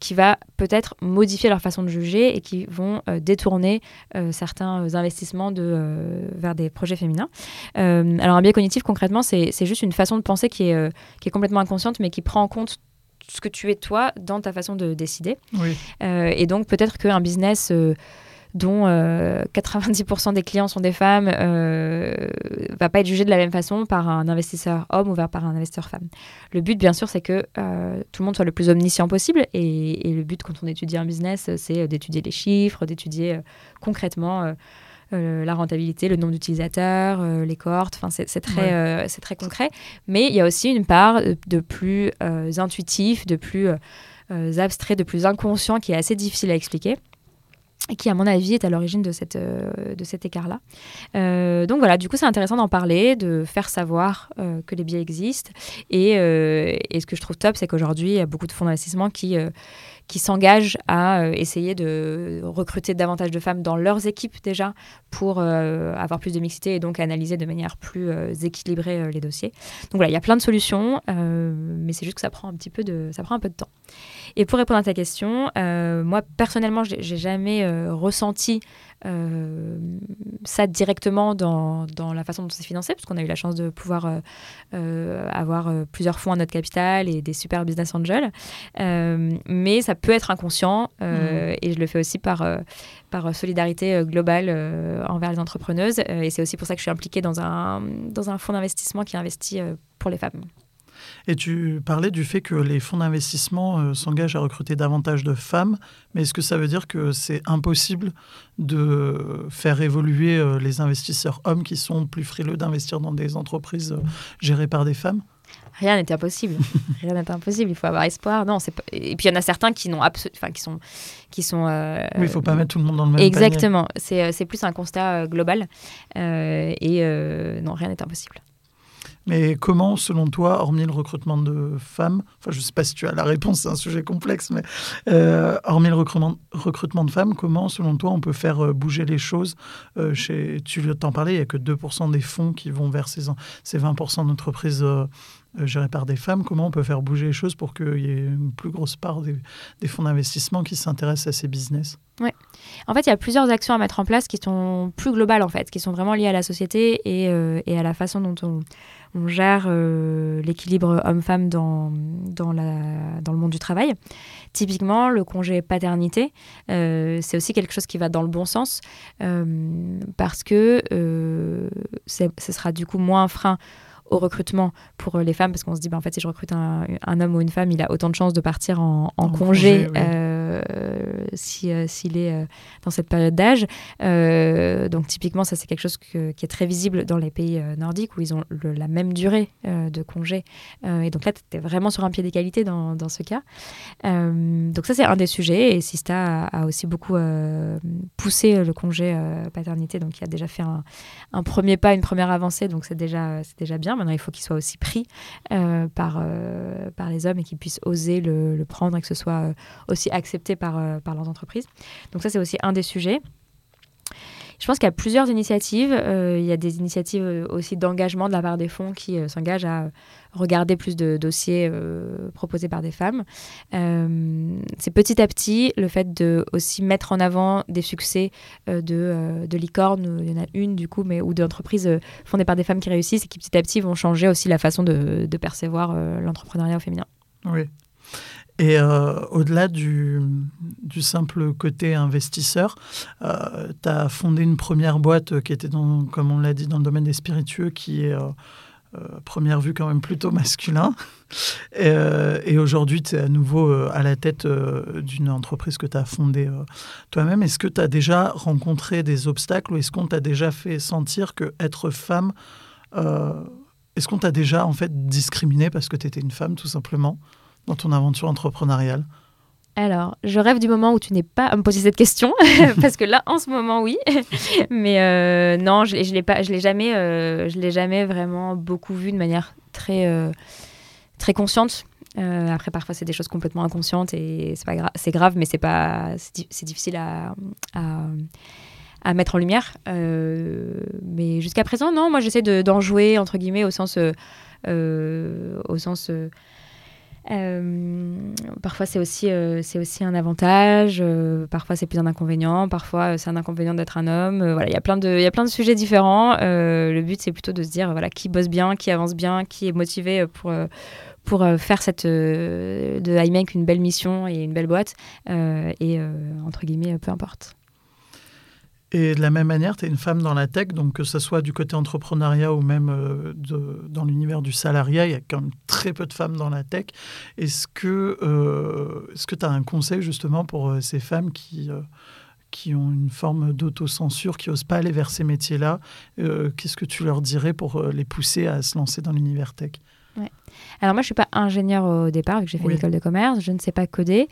qui va peut-être modifier leur façon de juger et qui vont euh, détourner euh, certains investissements de, vers des projets féminins. alors un biais cognitif, concrètement, c'est juste une façon de penser qui est, qui est complètement inconsciente, mais qui prend en compte ce que tu es toi dans ta façon de décider. et donc peut-être qu'un business dont 90% euh, des clients sont des femmes, euh, va pas être jugé de la même façon par un investisseur homme ou par un investisseur femme. Le but, bien sûr, c'est que euh, tout le monde soit le plus omniscient possible. Et, le but, quand on étudie un business, c'est d'étudier les chiffres, d'étudier concrètement. la rentabilité, le nombre d'utilisateurs, les cohortes, enfin c'est très, c'est très concret. Mais il y a aussi une part de plus intuitif, de plus abstrait, de plus inconscient qui est assez difficile à expliquer qui, à mon avis, est à l'origine de, euh, de cet écart-là. Euh, donc voilà, du coup, c'est intéressant d'en parler, de faire savoir euh, que les biais existent. Et, et, ce que je trouve top, c'est qu'aujourd'hui, il y a beaucoup de fonds d'investissement qui qui s'engagent à essayer de recruter davantage de femmes dans leurs équipes déjà pour avoir plus de mixité et donc analyser de manière plus équilibrée les dossiers. Donc voilà, il y a plein de solutions, mais c'est juste que ça prend un petit peu de, ça prend un peu de temps. Et pour répondre à ta question, moi personnellement, j'ai jamais ressenti euh, ça directement dans, dans, la façon dont c'est financé, parce qu'on a eu la chance de pouvoir euh, euh, avoir plusieurs fonds à notre capital et des super business angels. mais ça peut être inconscient mmh. et je le fais aussi par, par solidarité globale envers les entrepreneuses. et c'est aussi pour ça que je suis impliquée dans un, dans un fonds d'investissement qui investit pour les femmes. Et tu parlais du fait que les fonds d'investissement euh, s'engagent à recruter davantage de femmes, mais est-ce que ça veut dire que c'est impossible de faire évoluer euh, les investisseurs hommes qui sont plus frileux d'investir dans des entreprises euh, gérées par des femmes? Rien n'est impossible. Rien n'est impossible. Il faut avoir espoir. Non, pas... Et puis il y en a certains qui n'ont enfin qui sont, qui sont. Mais il faut pas mettre tout le monde dans le même. Exactement. C'est plus un constat global. et non, rien n'est impossible. Mais comment, selon toi, hormis le recrutement de femmes, enfin je ne sais pas si tu as la réponse, c'est un sujet complexe, mais euh, hormis le recrutement, de femmes, comment, selon toi, on peut faire euh, bouger les choses euh, chez, Tu t'en parler, il n'y a que 2% des fonds qui vont vers ces, ces 20% d'entreprises gérées par des femmes. Comment on peut faire bouger les choses pour qu'il y ait une plus grosse part des, fonds d'investissement qui s'intéressent à ces business? Oui. En fait, il y a plusieurs actions à mettre en place qui sont plus globales, en fait, qui sont vraiment liées à la société et à la façon dont on on gère euh, l'équilibre homme-femme dans, dans, le monde du travail. Typiquement, le congé paternité, euh, c'est aussi quelque chose qui va dans le bon sens euh, parce que ce sera du coup moins un frein au recrutement pour les femmes parce qu'on se dit bah, en fait si je recrute un, homme ou une femme il a autant de chances de partir en, congé, euh, euh, s'il est euh, dans cette période d'âge. donc typiquement, ça c'est quelque chose qui est très visible dans les pays nordiques où ils ont la même durée de congé. et donc là, tu es vraiment sur un pied d'égalité dans, dans, ce cas. donc ça c'est un des sujets et Sista a, aussi beaucoup poussé le congé paternité. Donc il a déjà fait un, un, premier pas, une première avancée. Donc c'est déjà, c'est déjà bien. Maintenant, il faut qu'il soit aussi pris par, par les hommes et qu'ils puissent oser le, le, prendre et que ce soit aussi accepté par, euh, par leurs entreprises. Donc ça, c'est aussi un des sujets. Je pense qu'il y a plusieurs initiatives. il y a des initiatives aussi d'engagement de la part des fonds qui s'engagent à regarder plus de dossiers proposés par des femmes. c'est petit à petit le fait de aussi mettre en avant des succès de, de licornes. Il y en a une du coup, mais ou d'entreprises fondées par des femmes qui réussissent et qui petit à petit vont changer aussi la façon de, de percevoir l'entrepreneuriat féminin. Oui. Et euh, au-delà du, simple côté investisseur, euh, tu as fondé une première boîte qui était, dans, comme on l'a dit, dans le domaine des spiritueux, qui est, euh, première vue, quand même plutôt masculin. Et, et aujourd'hui, tu es à nouveau à la tête d'une entreprise que tu as fondée toi-même. Est-ce que tu as déjà rencontré des obstacles ou est-ce qu'on t'a déjà fait sentir que être femme, est-ce qu'on t'a déjà en fait discriminé parce que tu étais une femme, tout simplement? Dans ton aventure entrepreneuriale alors, je rêve du moment où tu n'es pas à me poser cette question, parce que là, en ce moment, oui. Mais euh, non, je, je l'ai je l'ai jamais, euh, l'ai jamais vraiment beaucoup vu de manière très, euh, très consciente. après, parfois, c'est des choses complètement inconscientes et c'est pas grave, c'est grave, mais c'est pas, c'est difficile à, à, à, mettre en lumière. mais jusqu'à présent, non, moi, j'essaie d'en jouer entre guillemets au sens, au sens euh, parfois, c'est aussi, euh, aussi un avantage. Euh, parfois, c'est plus un inconvénient. Parfois, c'est un inconvénient d'être un homme. voilà, il y a plein de, il y a plein de sujets différents. le but, c'est plutôt de se dire, voilà, qui bosse bien, qui avance bien, qui est motivé pour pour faire cette de iMake une belle mission et une belle boîte. et entre guillemets, peu importe. Et de la même manière, tu es une femme dans la tech, donc que ce soit du côté entrepreneuriat ou même euh, dans l'univers du salariat, il y a quand même très peu de femmes dans la tech. Est-ce que euh, tu as un conseil justement pour euh, ces femmes qui, qui ont une forme d'autocensure, qui n'osent pas aller vers ces métiers-là? Qu'est-ce que tu leur dirais pour les pousser à se lancer dans l'univers tech? Alors moi, je suis pas ingénieure au départ, vu que j'ai fait l'école de commerce. Je ne sais pas coder.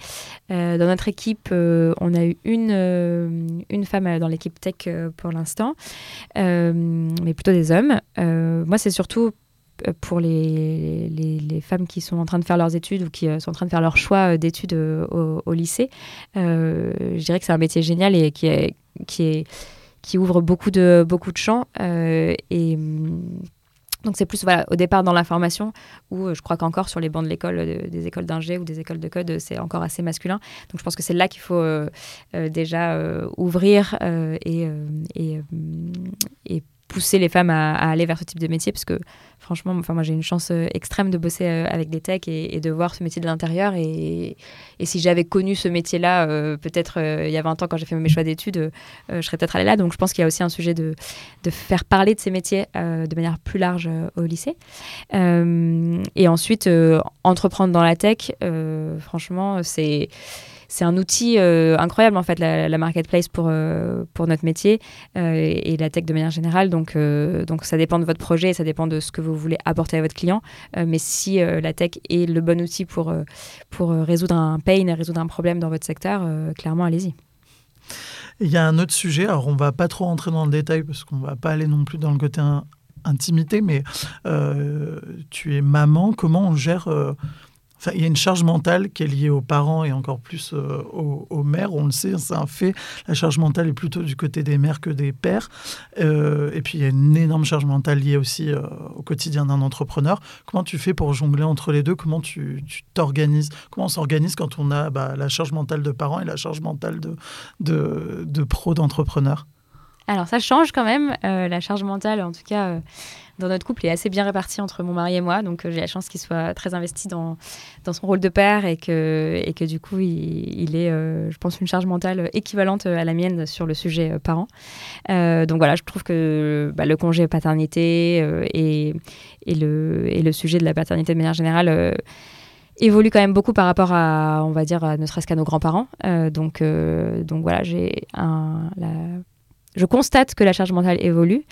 Euh, dans notre équipe, euh, on a eu une, euh, une femme dans l'équipe tech pour l'instant, mais plutôt des hommes. moi, c'est surtout pour les, les, femmes qui sont en train de faire leurs études ou qui sont en train de faire leur choix d'études au, au, lycée. je dirais que c'est un métier génial et qui, est, qui, est, qui ouvre beaucoup de, beaucoup de champs. et donc c'est plus au départ dans la formation où euh, je crois qu'encore sur les bancs de l'école, euh, des écoles d'ingé ou des écoles de code, c'est encore assez masculin. Donc je pense que c'est là qu'il faut euh, déjà ouvrir et, pousser les femmes à, aller vers ce type de métier parce que franchement, enfin, moi j'ai une chance euh, extrême de bosser euh, avec des techs et, de voir ce métier de l'intérieur. Et, et, si j'avais connu ce métier-là, euh, peut-être il y a 20 ans quand j'ai fait mes choix d'études, je serais peut-être allée là. Donc je pense qu'il y a aussi un sujet de, de faire parler de ces métiers de manière plus large au lycée. et ensuite, entreprendre dans la tech, franchement, c'est c'est un outil euh, incroyable en fait la, marketplace pour euh, pour notre métier euh, et, la tech de manière générale. Donc donc ça dépend de votre projet, ça dépend de ce que vous voulez apporter à votre client. mais si la tech est le bon outil pour pour résoudre un pain, résoudre un problème dans votre secteur, clairement allez-y. Il y a un autre sujet, alors on va pas trop rentrer dans le détail parce qu'on va pas aller non plus dans le côté intimité, mais tu es maman, comment on gère il y a une charge mentale qui est liée aux parents et encore plus euh, aux, mères. On le sait, c'est un fait. La charge mentale est plutôt du côté des mères que des pères. Euh, et puis, il y a une énorme charge mentale liée aussi euh, au quotidien d'un entrepreneur. Comment tu fais pour jongler entre les deux? Comment tu t'organises? Comment on s'organise quand on a bah, la charge mentale de parents et la charge mentale de, de, de pro d'entrepreneur alors ça change quand même, la charge mentale en tout cas dans notre couple est assez bien réparti entre mon mari et moi. Donc, euh, j'ai la chance qu'il soit très investi dans, dans son rôle de père et que, et que du coup, il, est, euh, je pense, une charge mentale équivalente à la mienne sur le sujet euh, parent. donc voilà, je trouve que bah, le congé paternité et, et, le, et le sujet de la paternité de manière générale évolue quand même beaucoup par rapport à, on va dire, ne serait-ce qu'à nos grands-parents. donc, donc voilà, j'ai la je constate que la charge mentale évolue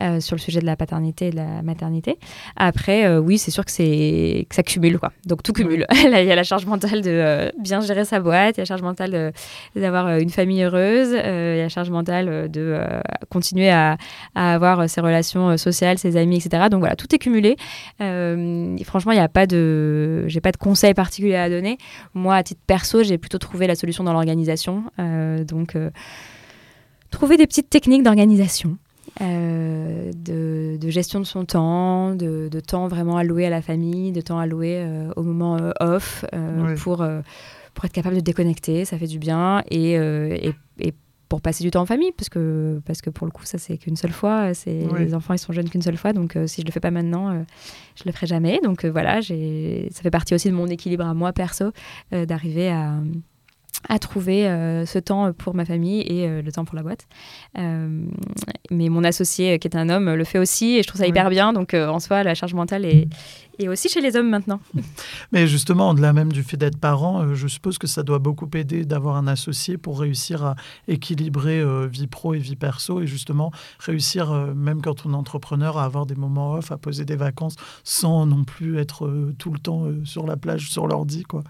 euh, sur le sujet de la paternité et de la maternité. Après, euh, oui, c'est sûr que, c'est, que ça cumule. Quoi. Donc tout cumule. il y a la charge mentale de euh, bien gérer sa boîte, il y a la charge mentale d'avoir une famille heureuse, il y a la charge mentale de continuer à, à, avoir ses relations sociales, ses amis, etc. Donc voilà, tout est cumulé. franchement, il n'y a pas de... J'ai pas de conseils particuliers à donner. Moi, à titre perso, j'ai plutôt trouvé la solution dans l'organisation. donc trouver des petites techniques d'organisation. Euh, de, gestion de son temps, de, temps vraiment alloué à la famille, de temps alloué euh, au moment euh, off pour, pour être capable de déconnecter, ça fait du bien et, et, pour passer du temps en famille parce que, parce que pour le coup ça c'est qu'une seule fois, c'est les enfants ils sont jeunes qu'une seule fois donc si je le fais pas maintenant je le ferai jamais donc voilà ça fait partie aussi de mon équilibre à moi perso d'arriver à à trouver euh, ce temps pour ma famille et euh, le temps pour la boîte. Euh, mais mon associé, qui est un homme, le fait aussi et je trouve ça hyper bien. Donc en soi, la charge mentale est, est, aussi chez les hommes maintenant. Mais justement, au-delà même du fait d'être parent, je suppose que ça doit beaucoup aider d'avoir un associé pour réussir à équilibrer vie pro et vie perso et justement réussir, même quand on est entrepreneur, à avoir des moments off, à poser des vacances sans non plus être tout le temps sur la plage, sur l'ordi. quoi.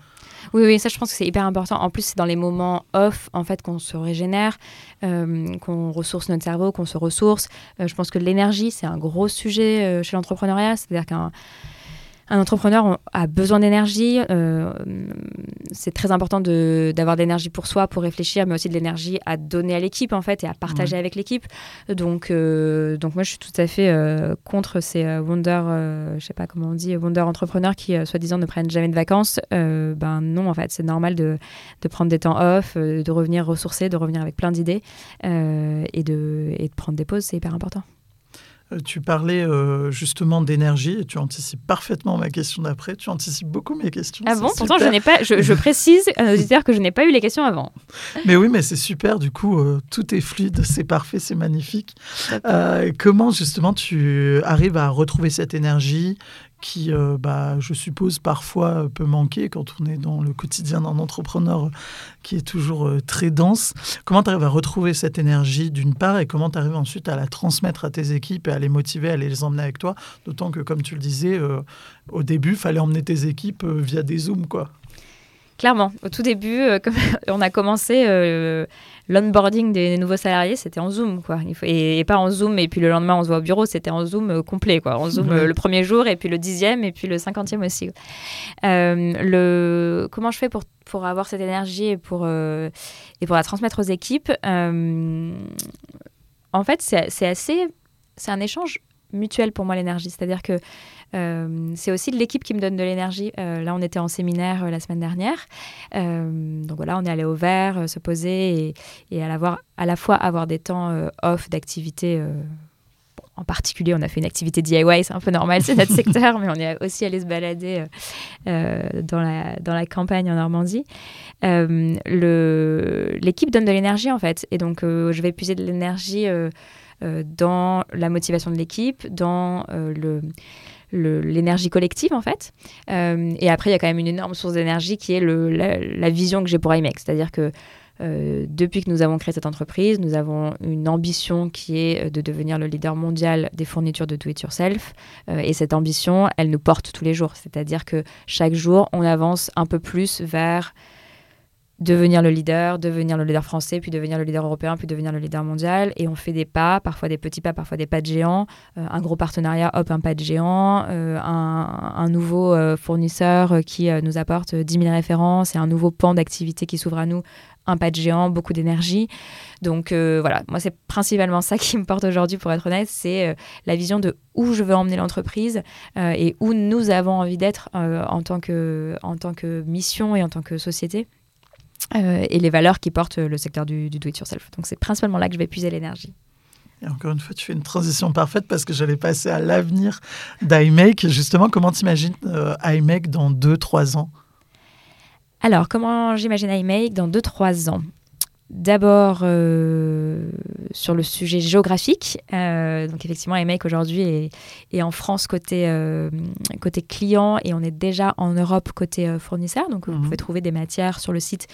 Oui, oui, ça je pense que c'est hyper important. En plus, c'est dans les moments off en fait qu'on se régénère, euh, qu'on ressource notre cerveau, qu'on se ressource. Euh, je pense que l'énergie, c'est un gros sujet euh, chez l'entrepreneuriat. C'est-à-dire qu'un un entrepreneur a besoin d'énergie. Euh, c'est très important d'avoir de, l'énergie pour soi, pour réfléchir, mais aussi de l'énergie à donner à l'équipe en fait et à partager avec l'équipe. Donc, euh, donc moi, je suis tout à fait euh, contre ces wonder, je sais pas comment on dit, wonder entrepreneurs qui soi-disant ne prennent jamais de vacances. ben non, en fait, c'est normal de, de, prendre des temps off, de revenir ressourcer, de revenir avec plein d'idées et de, et de prendre des pauses. C'est hyper important. Euh, tu parlais euh, justement d'énergie et tu anticipes parfaitement ma question d'après. Tu anticipes beaucoup mes questions. Ah bon? Pourtant, je n'ai pas. Je, précise à nos auditeurs que je n'ai pas eu les questions avant. Mais oui, mais c'est super. Du coup, euh, tout est fluide, c'est parfait, c'est magnifique. comment justement tu arrives à retrouver cette énergie? Qui, euh, bah, je suppose, parfois peut manquer quand on est dans le quotidien d'un entrepreneur qui est toujours euh, très dense. Comment tu arrives à retrouver cette énergie d'une part et comment tu arrives ensuite à la transmettre à tes équipes et à les motiver, à les emmener avec toi? D'autant que, comme tu le disais, euh, au début, fallait emmener tes équipes via des Zooms, quoi. Clairement, au tout début, euh, on a commencé euh, l'onboarding des nouveaux salariés, c'était en Zoom, quoi. Et, pas en Zoom, et puis le lendemain, on se voit au bureau, c'était en Zoom euh, complet, quoi. En Zoom le premier jour, et puis le dixième, et puis le cinquantième aussi. le... Comment je fais pour, pour avoir cette énergie et pour, et pour la transmettre aux équipes En fait, c'est assez... C'est un échange mutuel pour moi, l'énergie. C'est-à-dire que euh, c'est aussi l'équipe qui me donne de l'énergie. Euh, là, on était en séminaire euh, la semaine dernière. donc voilà, on est allé au vert, se poser et, à, la à la fois avoir des temps off d'activité en particulier, on a fait une activité DIY, c'est un peu normal, c'est notre secteur, mais on est aussi allé se balader dans, la, dans la campagne en Normandie. L'équipe donne de l'énergie, en fait. Et donc, je vais puiser de l'énergie dans la motivation de l'équipe, dans le l'énergie collective en fait. Euh, et après, il y a quand même une énorme source d'énergie qui est le, la, vision que j'ai pour IMEX. C'est-à-dire que euh, depuis que nous avons créé cette entreprise, nous avons une ambition qui est de devenir le leader mondial des fournitures de do-it-yourself. Euh, et cette ambition, elle nous porte tous les jours. C'est-à-dire que chaque jour, on avance un peu plus vers devenir le leader, devenir le leader français, puis devenir le leader européen, puis devenir le leader mondial. Et on fait des pas, parfois des petits pas, parfois des pas de géant. Euh, un gros partenariat, hop, un pas de géant. Euh, un, nouveau euh, fournisseur qui nous apporte 10 000 références et un nouveau pan d'activité qui s'ouvre à nous. Un pas de géant, beaucoup d'énergie. Donc voilà, moi c'est principalement ça qui me porte aujourd'hui, pour être honnête, c'est la vision de où je veux emmener l'entreprise et où nous avons envie d'être en, en tant que mission et en tant que société. Euh, et les valeurs qui portent le secteur du, do-it-yourself. Donc c'est principalement là que je vais puiser l'énergie. Et encore une fois, tu fais une transition parfaite parce que j'allais passer à l'avenir d'iMake. Justement, comment tu imagines euh, iMake dans 2-3 ans? Alors, comment j'imagine iMake dans 2-3 ans? D'abord euh, sur le sujet géographique. Euh, donc effectivement, EMEC aujourd'hui est, en France côté, euh, côté client et on est déjà en Europe côté fournisseur. Donc vous mhm. pouvez trouver des matières sur le site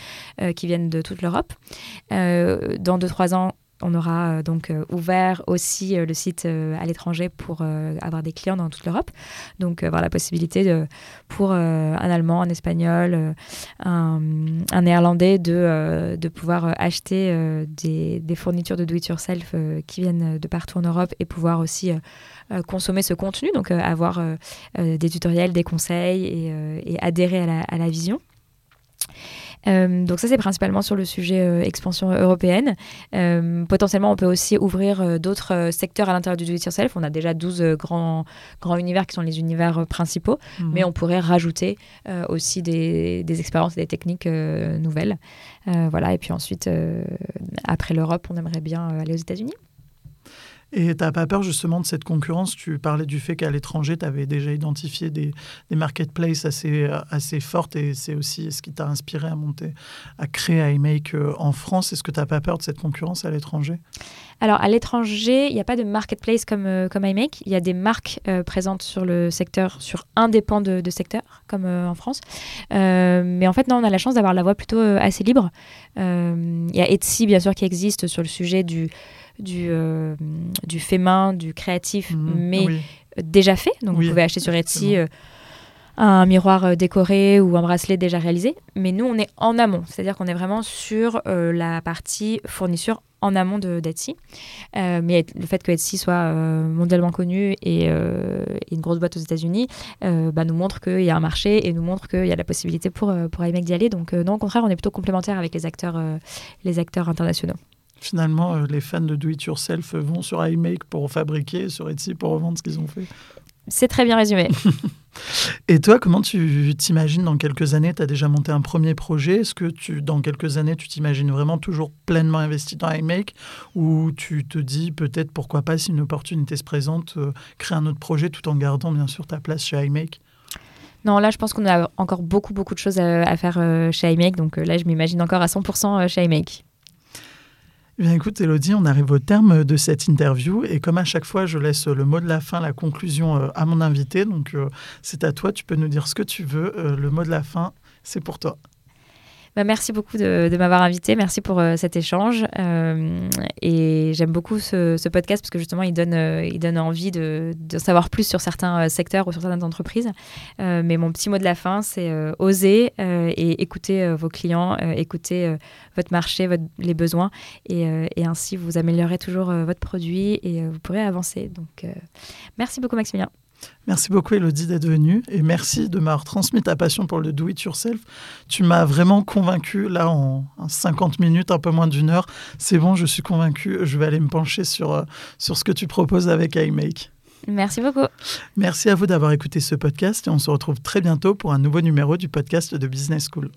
qui viennent de toute l'Europe. dans 2-3 ans, on aura euh, donc euh, ouvert aussi euh, le site à l'étranger pour avoir des clients dans toute l'Europe. Donc avoir la possibilité de, pour un Allemand, un Espagnol, un, Néerlandais de, de pouvoir acheter des, fournitures de do-it-yourself qui viennent de partout en Europe et pouvoir aussi consommer ce contenu, donc avoir des tutoriels, des conseils et, adhérer à la vision. Donc ça, c'est principalement sur le sujet expansion européenne. potentiellement, on peut aussi ouvrir d'autres secteurs à l'intérieur du do-it-yourself. On a déjà 12 grands, grands univers qui sont les univers principaux, mhm. mais on pourrait rajouter aussi des, des expériences et des techniques nouvelles. voilà, et puis ensuite, après l'Europe, on aimerait bien aller aux États-Unis. Et tu n'as pas peur justement de cette concurrence? Tu parlais du fait qu'à l'étranger, tu avais déjà identifié des, des, marketplaces assez, assez fortes et c'est aussi ce qui t'a inspiré à monter, à créer iMake euh, en France. Est-ce que tu n'as pas peur de cette concurrence à l'étranger? Alors, à l'étranger, il n'y a pas de marketplace comme, euh, comme iMake. Il y a des marques euh, présentes sur le secteur, sur un des pans de, secteur, comme en France. mais en fait, non, on a la chance d'avoir la voie plutôt assez libre. Il y a Etsy, bien sûr, qui existe sur le sujet du du, euh, du fait main, du créatif, mhm. mais déjà fait. Donc vous pouvez acheter sur Etsy euh, un miroir euh, décoré ou un bracelet déjà réalisé. Mais nous, on est en amont, c'est-à-dire qu'on est vraiment sur la partie fourniture en amont d'Etsy. mais le fait que Etsy soit mondialement connu et, une grosse boîte aux États-Unis bah, nous montre qu'il y a un marché et nous montre qu'il y a la possibilité pour, pour iMac d'y aller. Donc, non, au contraire, on est plutôt complémentaire avec les acteurs, les acteurs internationaux. Finalement, euh, les fans de Do It Yourself vont sur iMake pour fabriquer, sur Etsy pour revendre ce qu'ils ont fait. C'est très bien résumé. Et toi, comment tu t'imagines dans quelques années? Tu as déjà monté un premier projet. Est-ce que tu, dans quelques années, tu t'imagines vraiment toujours pleinement investi dans iMake? Ou tu te dis peut-être pourquoi pas, si une opportunité se présente, euh, créer un autre projet tout en gardant bien sûr ta place chez iMake? Non, là, je pense qu'on a encore beaucoup, beaucoup de choses à, faire euh, chez iMake. Donc là, je m'imagine encore à 100% chez iMake. Eh bien, écoute, Elodie, on arrive au terme de cette interview. Et comme à chaque fois, je laisse le mot de la fin, la conclusion euh, à mon invité. Donc, euh, c'est à toi. Tu peux nous dire ce que tu veux. Euh, le mot de la fin, c'est pour toi. Bah, merci beaucoup de, m'avoir invité. Merci pour euh, cet échange. Euh, et j'aime beaucoup ce, podcast parce que justement, il donne, euh, il donne envie de, savoir plus sur certains secteurs ou sur certaines entreprises. mais mon petit mot de la fin, c'est oser et écouter vos clients, écouter votre marché, votre, les besoins. Et, et, ainsi, vous améliorez toujours votre produit et vous pourrez avancer. Donc, merci beaucoup, Maximilien. Merci beaucoup Elodie d'être venue et merci de m'avoir transmis ta passion pour le do it yourself. Tu m'as vraiment convaincu là en 50 minutes, un peu moins d'une heure. C'est bon, je suis convaincu. Je vais aller me pencher sur, euh, sur ce que tu proposes avec iMake. Merci beaucoup. Merci à vous d'avoir écouté ce podcast et on se retrouve très bientôt pour un nouveau numéro du podcast de Business School.